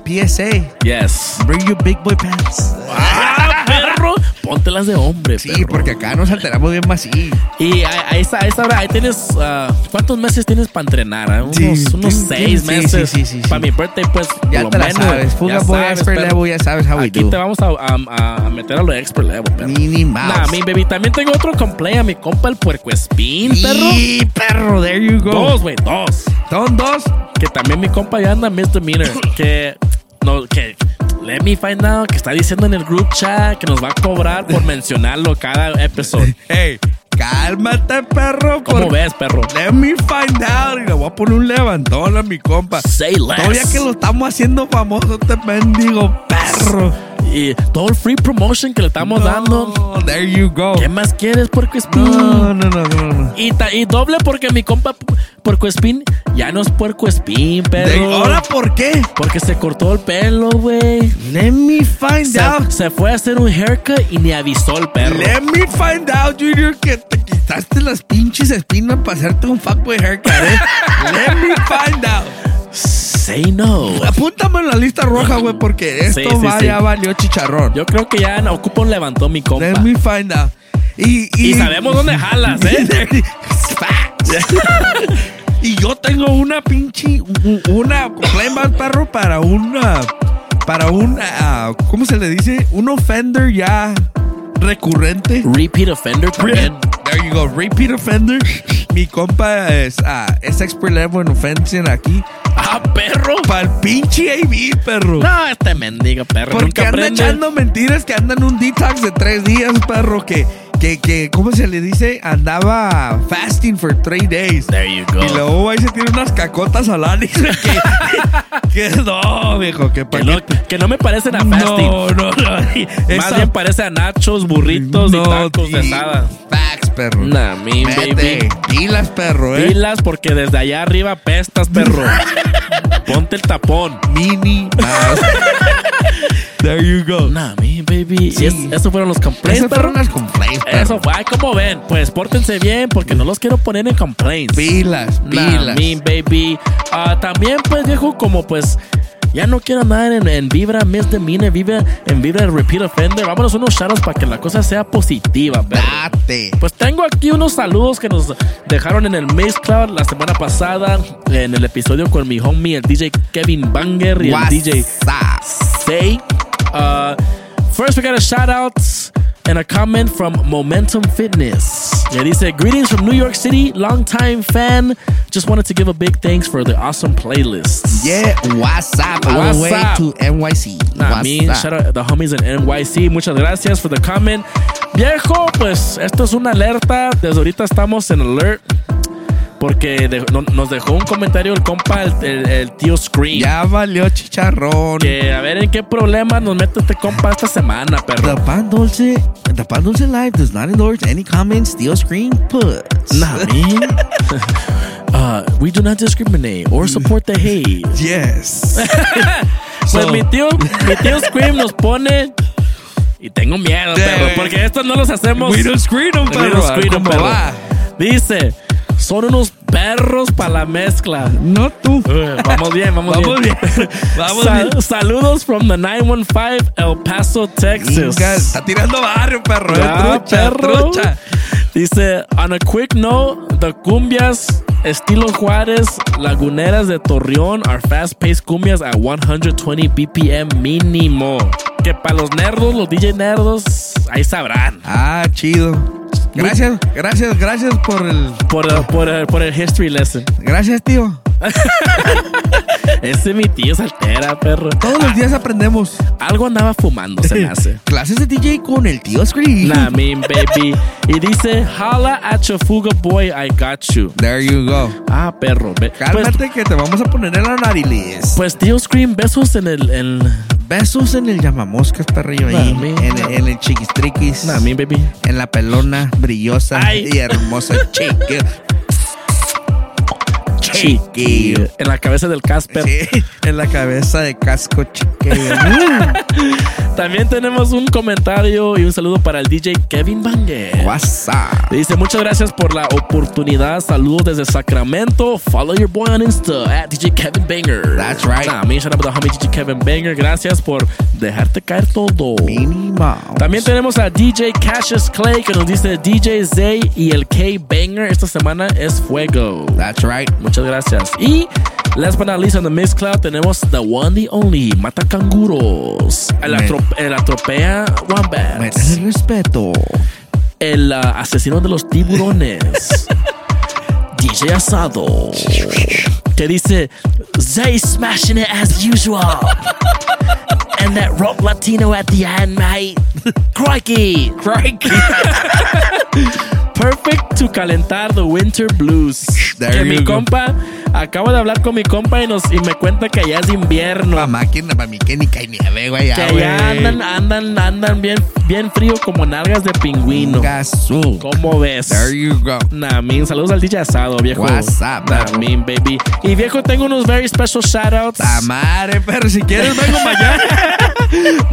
PSA. yes. Bring your big boy pants. Ah, perro, póntelas de hombre, Sí, perro. porque acá nos alteramos bien más Y ahí, ahí está, ahí está, ahora, ahí tienes, ah, ¿cuántos meses tienes para entrenar? ah? Unos, Sí, unos sí, seis sí, meses. sí, sí, sí, Para sí. mi birthday, pues, Ya lo te la menos. sabes. Fuga boy, expert level, ya sabes how we Aquí do. te vamos a, a- a meter a lo expert level, perro. Minnie Mouse. Nah, mi baby, también tengo otro complaint a mi compa, el puercoespín, perro. Y perro, there you go. Dos, güey, dos. Son dos. Que también mi compa ya anda misdemeanor. que, no, que, let me find out, que está diciendo en el group chat que nos va a cobrar por mencionarlo cada episodio. Hey, cálmate, perro. ¿Cómo ves, perro? Let me find out. Y le voy a poner un levantón a mi compa. Say less. Todavía que lo estamos haciendo famoso, te bendigo, perro. Y todo el free promotion que le estamos dando. Oh, there you go. ¿Qué más quieres, puercoespín? No, no, no, no, no. Y, ta- y doble porque mi compa pu- puercoespín ya no es puercoespín, De- perro. ¿Ahora por qué? Porque se cortó el pelo, güey. Let me find Se, out. se fue a hacer un haircut y ni avisó el perro. Let me find out, Junior, que te quitaste las pinches espinas para hacerte un fuckboy haircut, eh. Let me find out. Say no. Apúntame en la lista roja, güey, porque esto Sí, sí, va, sí. ya valió chicharrón. Yo creo que ya ocupa un levantón mi compa. Let me find out. Y, y, Y sabemos dónde jalas, ¿eh? y yo tengo una pinche, una más, perro, para una, para un, ah, ¿cómo se le dice? Un offender ya recurrente. Repeat offender también. There you go, repeat offender. Mi compa es, ah, es expert level en offensive aquí. Ah, perro. Para el pinche AB, perro. No, este mendigo perro. Porque nunca anda aprende. echando mentiras que anda en un detox de tres días, perro. Que, que, que, ¿cómo se le dice? Andaba fasting for three days. There you go. Y luego ahí se tiene unas cacotas al aire. Que, que no, viejo, que Que no, que no me parecen a fasting. No, no, no. Más bien parece a nachos, burritos y No, tacos de asada. Facts, perro. Nah, mi baby. Pilas, perro, eh. Pilas porque desde allá arriba pestas, perro. Ponte el tapón. Mini. There you go. Nah, mi baby. Sí. Es- esos fueron los complaints, Esas fueron las complaints, perro. Eso fue. Ay, ¿cómo ven? Pues pórtense bien porque no los quiero poner en complaints. Pilas, Nah, pilas. mi baby. Ah, también, pues, viejo, como pues. Ya no quiero andar en, en vibra misdemeanor, vibra, en vibra repeat offender. Vámonos unos shadows para que la cosa sea positiva, perro. Date. Pues tengo aquí unos saludos que nos dejaron en el Mixcloud la semana pasada en el episodio con mi homie, el DJ Kevin Banger y el What's DJ up? Say. Uh, first, we got a shout out and a comment from Momentum Fitness. Yeah, he said, greetings from New York City, longtime fan. Just wanted to give a big thanks for the awesome playlist. Yeah, what's up? All What's the way up? to NYC. Nah, what's me, up? shout out the homies in NYC. Muchas gracias for the comment. Viejo, pues esto es una alerta. Desde ahorita estamos en alert. Porque de- no- nos dejó un comentario el compa, el, el- el tío Scream. Ya valió chicharrón. Que a ver en qué problema nos mete este compa esta semana, perro. The Pan Dulce, the Pan Dulce Live does not endorse any comments Steel Screen puts. Nah, me. uh, we do not discriminate or support the hate. Yes. Pues So- mi tío, mi tío Scream nos pone. Y tengo miedo, perro, porque estos no los hacemos. We don't screen 'em, We perro. don't screen 'em, ¿Cómo perro. va? Dice: Son unos perros para la mezcla. No tú. vamos bien, vamos, Vamos bien. bien. Vamos Sal- bien. Saludos from the 915 El Paso, Texas. Inga, Está tirando barrio, perro. eh, trucha, perro. trucha. Dice, on a quick note, the cumbias estilo Juárez, laguneras de Torreón are fast-paced cumbias at 120 BPM mínimo. Que para los nerdos, los DJ nerdos, ahí sabrán. Ah, chido. Gracias, gracias, gracias por el. Por, el- por, el- por el history lesson. Gracias, tío. Ese mi tío es altera, perro. Todos los días aprendemos. Algo andaba fumando, se me hace. Clases de DJ con el tío Screen. Nah, mean, baby. Y dice, holla at your fuga boy, I got you. There you go. Ah, perro. ve- Pues, Cálmate que te vamos a poner en la nariz. pues tío Scream, besos en el... En, Besos en el llamamoscas, perrillo, Nah, ahí. me- en, el- en el chiquistriquis. nah, mean, baby. En la pelona brillosa Ay. y hermosa chiqui. Chiquillo. En la cabeza del Casper. Sí, en la cabeza de casco chiquillo. También tenemos un comentario y un saludo para el DJ Kevin Banger. WhatsApp. Dice, muchas gracias por la oportunidad. Saludos desde Sacramento. Follow your boy on Insta at DJ Kevin Banger. That's right. Nah, me shout out to homie DJ Kevin Banger. Gracias por dejarte caer todo. También tenemos a DJ Cassius Clay que nos dice DJ Zay y el K Banger esta semana es fuego. That's right. Muchas gracias. Y last but not least on the Mixcloud tenemos the one, the only Mata Canguros. El, El atropea Metan Wombats. el respeto. El uh, asesino de los tiburones. DJ Asado. Que dice Zay smashing it as usual. And that rock Latino at the end, mate. Crikey. Crikey. Perfect to calentar the winter blues. There que mi go. compa, acabo de hablar con mi compa y, nos, y me cuenta que ya es invierno. Pa' máquina, pa' mí que ni cae nieve, güey. que ya andan, andan, andan bien, bien frío como nalgas de pingüino. Gasú. ¿Cómo ves? There you go. Nah, min, saludos al DJ Asado, viejo. What's up, Nah, perro? min, baby. Y viejo, tengo unos very special shoutouts. Tamare, pero si quieres vengo mañana.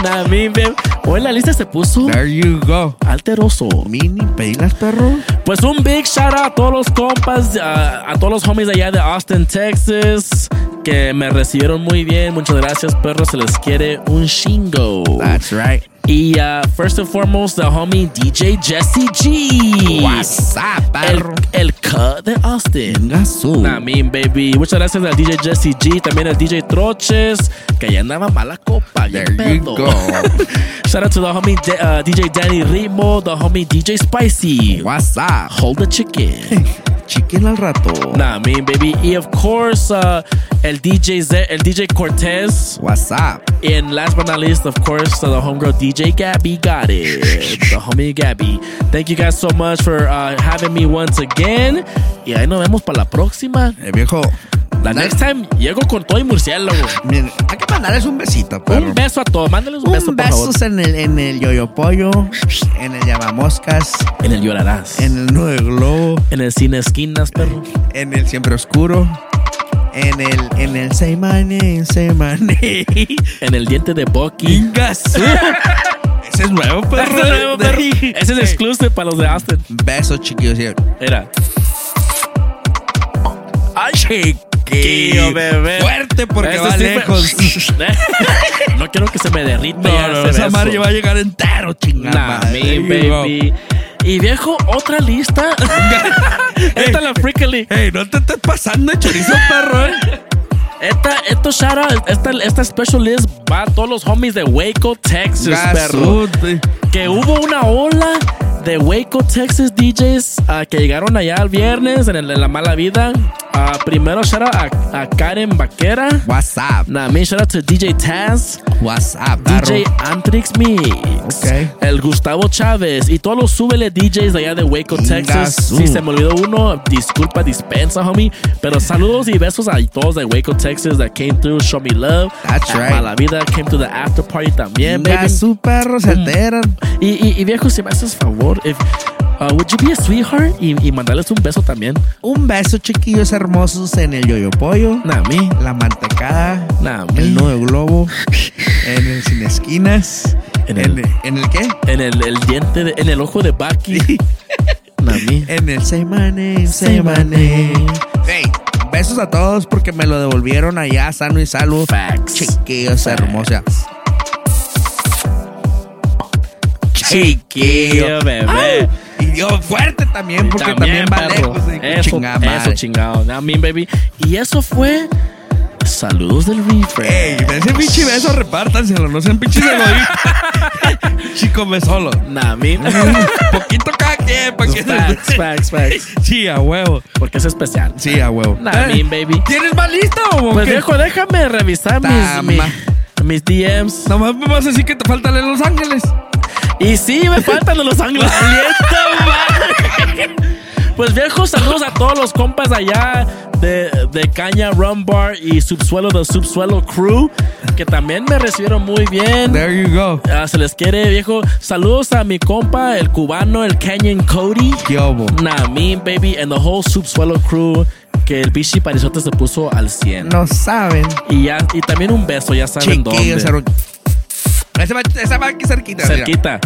Nah, min, baby. Hoy la lista se puso There you go. alteroso. Mini pelas, perro. Pues un big shout out a todos los compas, a, a todos los homies de allá de Austin, Texas, que me recibieron muy bien. Muchas gracias, perros. Se les quiere un chingo. That's right. Y uh, first and foremost, the homie DJ Jesse G. What's up, El, perro? el cut de Austin. Gasú. Nah, mean, baby. Muchas gracias al DJ Jesse G, también al DJ Troches, que ya andaba mala copa. There you pedo. go. Shout out to the homie uh, DJ Danny Rimo, the homie DJ Spicy. What's up? Hold the chicken. Chicken al rato. nah, I mean, baby. Y of course, uh, el DJ Z, el DJ Cortez. What's up? And last but not least, of course, uh, the homegirl DJ Gabby got it. the homie Gabby. Thank you guys so much for uh, having me once again. Y ahí nos vemos para la próxima. Eh, viejo. La next time llego con todo y murciélago. Miren, hay que mandarles un besito, perro. Un beso a todos. Mándenles un, beso, Un por favor. besos en el, en el yoyo pollo, en el llamamoscas, En el llorarás. en el nueve globo, En el cine esquinas, perro. en el siempre oscuro, en el, en el say my name, say my name. En el diente de Bucky. Ese es nuevo, Ese perro. es nuevo, perro. Ese es exclusive para los de Austin. Besos, chiquillos. Era. Ay, chiquillo, bebé. Fuerte porque Ese va lejos. no quiero que se me derrita. No, esa madre va a llegar entero, chingada. Nah, go. baby. Y viejo, otra lista. Esta es la Freakily. Ey, no te estés pasando de chorizo, perro, eh. Esta, esto, out, esta, esta special list va a todos los homies de Waco, Texas, perro. Gasote. Que hubo una ola de Waco, Texas DJs ah, que llegaron allá el viernes en, el- en la mala vida. Ah, primero, shout out a, a Karen Vaquera. What's up? Nah, me shout out to DJ Taz. What's up? DJ Antrix Mix. Ok. El Gustavo Chávez. Y todos los súbele DJs de allá de Waco, Texas. Si se me olvidó uno, disculpa, dispensa, homie. Pero saludos y besos a todos de Waco, Texas that came through, show me love. That's A right. Mala Vida came to the after party también, baby. Ingasú, perro, se alteran. Y, y, y viejo, si me haces favor, if, Uh, would you be a sweetheart? Y, y mandarles un beso también. Un beso, chiquillos hermosos, en el yoyo pollo. Nah, me. La mantecada. Nah, el me. nuevo globo. en el sin esquinas. En el, en el qué? en el, el diente, de- en el ojo de Bucky. Nah, me. En el Seimane, Seimane. Hey, besos a todos porque me lo devolvieron allá sano y salvo. Facts. Chiquillos hermosos. Chiquillo, bebé. Y dio fuerte también porque también, va perro. lejos. eh, Eso, eso chingado. Me, baby. Y eso fue. Saludos del refresh. Ey, ese pinche beso repártanselo, no sean pinches egoístas. Chico, me solo. Nah. Poquito cada quien, para que Facts, facts, facts. Sí, a huevo. Porque es especial. Sí, a huevo. Nah, Eh, baby. ¿Tienes más lista o Pues qué? viejo, déjame revisar mis, Tama. mi- mis DMs. Nomás me vas a decir que te falta leer Los Ángeles. Y sí, me faltan Los madre! Pues viejo, saludos a todos los compas allá de, de Caña Rum Bar y Subsuelo de Subsuelo Crew, que también me recibieron muy bien. There you go. Ah, se les quiere, viejo. Saludos a mi compa, el cubano, el Canyon Cody. Nah, me, baby, and the whole Subsuelo Crew, que el bichi parizote se puso al 100. No saben. Y, ya, y también un beso, ya saben Chiquillos dónde. Esa va, esa va aquí cerquita. mira.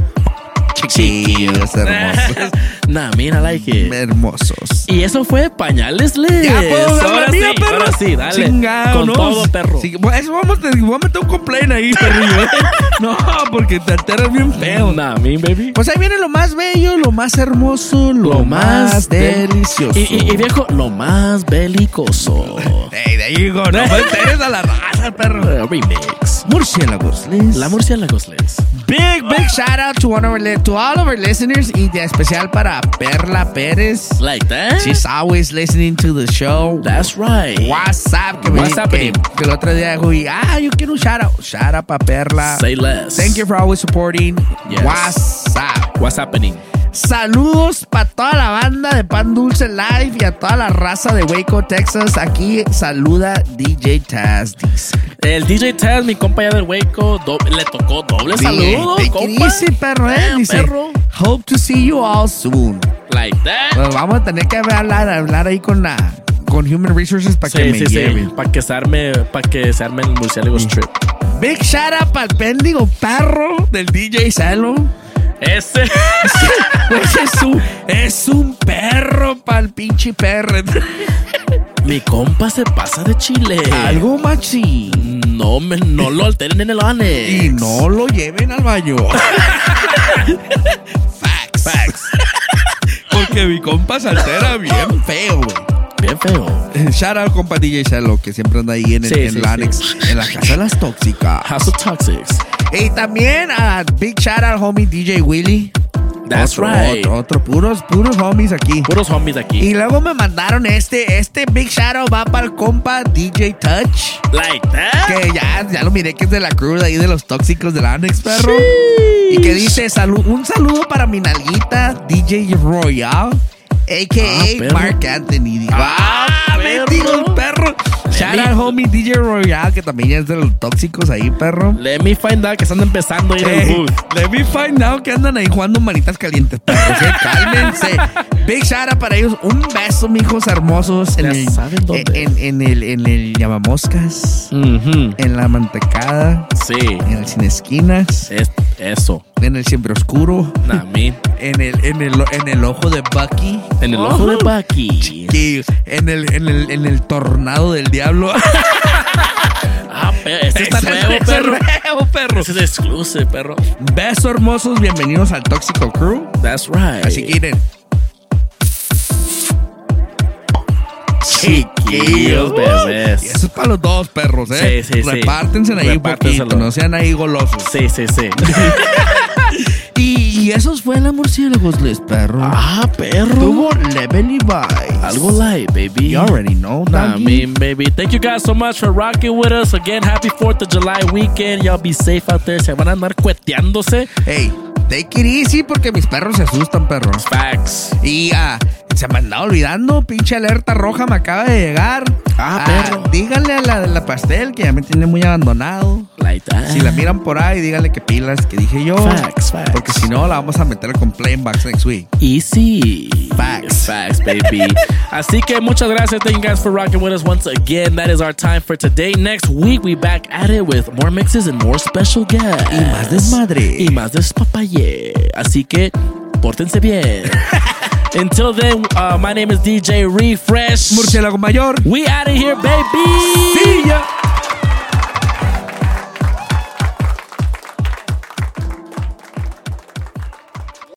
Chiquillos hermosos. nah, mira, like it. hermosos. Y eso fue Pañales Les. Ya puedo dar la ahora mía, sí, perro. ahora sí, dale. Chingado, Con ¿no? todo, perro. Sí, eso vamos, te, voy a meter un complaint ahí, perrillo. no, porque te alteras bien feo. Nah, me, baby. Pues ahí viene lo más bello, lo más hermoso, lo, más, de- delicioso. Y, y- y viejo, lo más belicoso. Hey, de ahí no me a la raza, perro. Remix. Murciélagos, Les. La murciélagos Les. Big, big shout out to, one of our, to all of our listeners y de especial para Perla Pérez. Like that? She's always listening to the show. That's right. What's up? Que, me- What's que- happening? que el otro día dijo, ah, yo quiero un shout out. Shout out para Perla. Say less. Thank you for always supporting. Yes. What's up? What's happening? Saludos para toda la banda de Pan Dulce Live y a toda la raza de Waco, Texas. Aquí saluda DJ Taz. dice. El DJ Taz, mi compa allá del do- le tocó doble saludo, Take it compa. easy, perro, eh. Damn, Dice, perro. hope to see you all soon. Like that. Pues vamos a tener que hablar, hablar ahí con la con Human Resources para que Sí, me sí, sí. lleven. Para que se arme, para que se arme el murciélagos trip. Big shout out para el bendigo perro del DJ Salo. Ese. Ese es un, es un perro para el pinche perro. Mi compa se pasa de chile. Algo machi. No, me, no lo alteren en el Anex. Y no lo lleven al baño. Facts. Facts. Porque mi compa se altera bien feo. Bien feo. Shout out compa DJ Salo, que siempre anda ahí en, el, Sí, en sí, la Annex, en la casa de las tóxicas. House of Toxics. Y también a Big shout out homie DJ Willy. That's otro, right. Otro, otro, puros, puros homies aquí. Puros homies aquí. Y luego me mandaron este, este Big out va para el compa DJ Touch. Like that. Que ya, ya lo miré que es de la crew de ahí de los tóxicos del Annex, perro. Y que dice salu- un saludo para mi nalguita DJ Royal, a.k.a. Ah. Mark Anthony. Digo, Ah, ah, perro. digo el perro. Shout me- out homie DJ Royal, que también es de los tóxicos ahí, perro. Let me find out que están empezando a ir al Hey, booth. let me find out que andan ahí jugando manitas calientes, perros. eh, Cálmense. Big shout out para ellos. Un beso, mijos hermosos. En Ya el, saben dónde. En, en el, en el llamamoscas. En la mantecada. Sí. En el sin esquinas. Es, eso. En el siempre oscuro. Nah. En el, en el, en el ojo de Bucky. En el ojo de Bucky. Y en el, en el, en el tornado del diablo. Ah, pe- ese está Ese es- nuevo, ese es perro. nuevo, perro. Ese es exclusive, perro. Beso hermosos. Bienvenidos al Tóxico Crew. That's right. Así que miren. Bebés. Y eso es para los dos perros, ¿eh? Sí, sí, sí. Repártense ahí un poquito, no sean ahí golosos. Sí, sí, sí. Y, y esos fueron murciélagos, les perro. ah, perro. Tuvo level y. Algo light, baby. You already know, Nah, doggy. mean, baby. Thank you guys so much for rocking with us. Again, happy 4th of July weekend. Y'all be safe out there. Se van a andar cueteándose. Hey, take it easy porque mis perros se asustan, perros. Facts. Y ah, se me andaba olvidando, pinche alerta roja me acaba de llegar. Ah, perro. Díganle a la de la pastel que ya me tiene muy abandonado. Si la miran por ahí, díganle que pilas, que dije yo. Facts, facts. Porque si no, la vamos a meter con Plain Box next week. Easy. Facts. Facts, baby. Así que muchas gracias. Thank you guys for rocking with us once again. That is our time for today. Next week, we back at it with more mixes and more special guests. Y más desmadre. Y más despapalle. Así que, pórtense bien. Until then, uh, my name is DJ Refresh. Murciélago Mayor. We out of here, baby. See ya.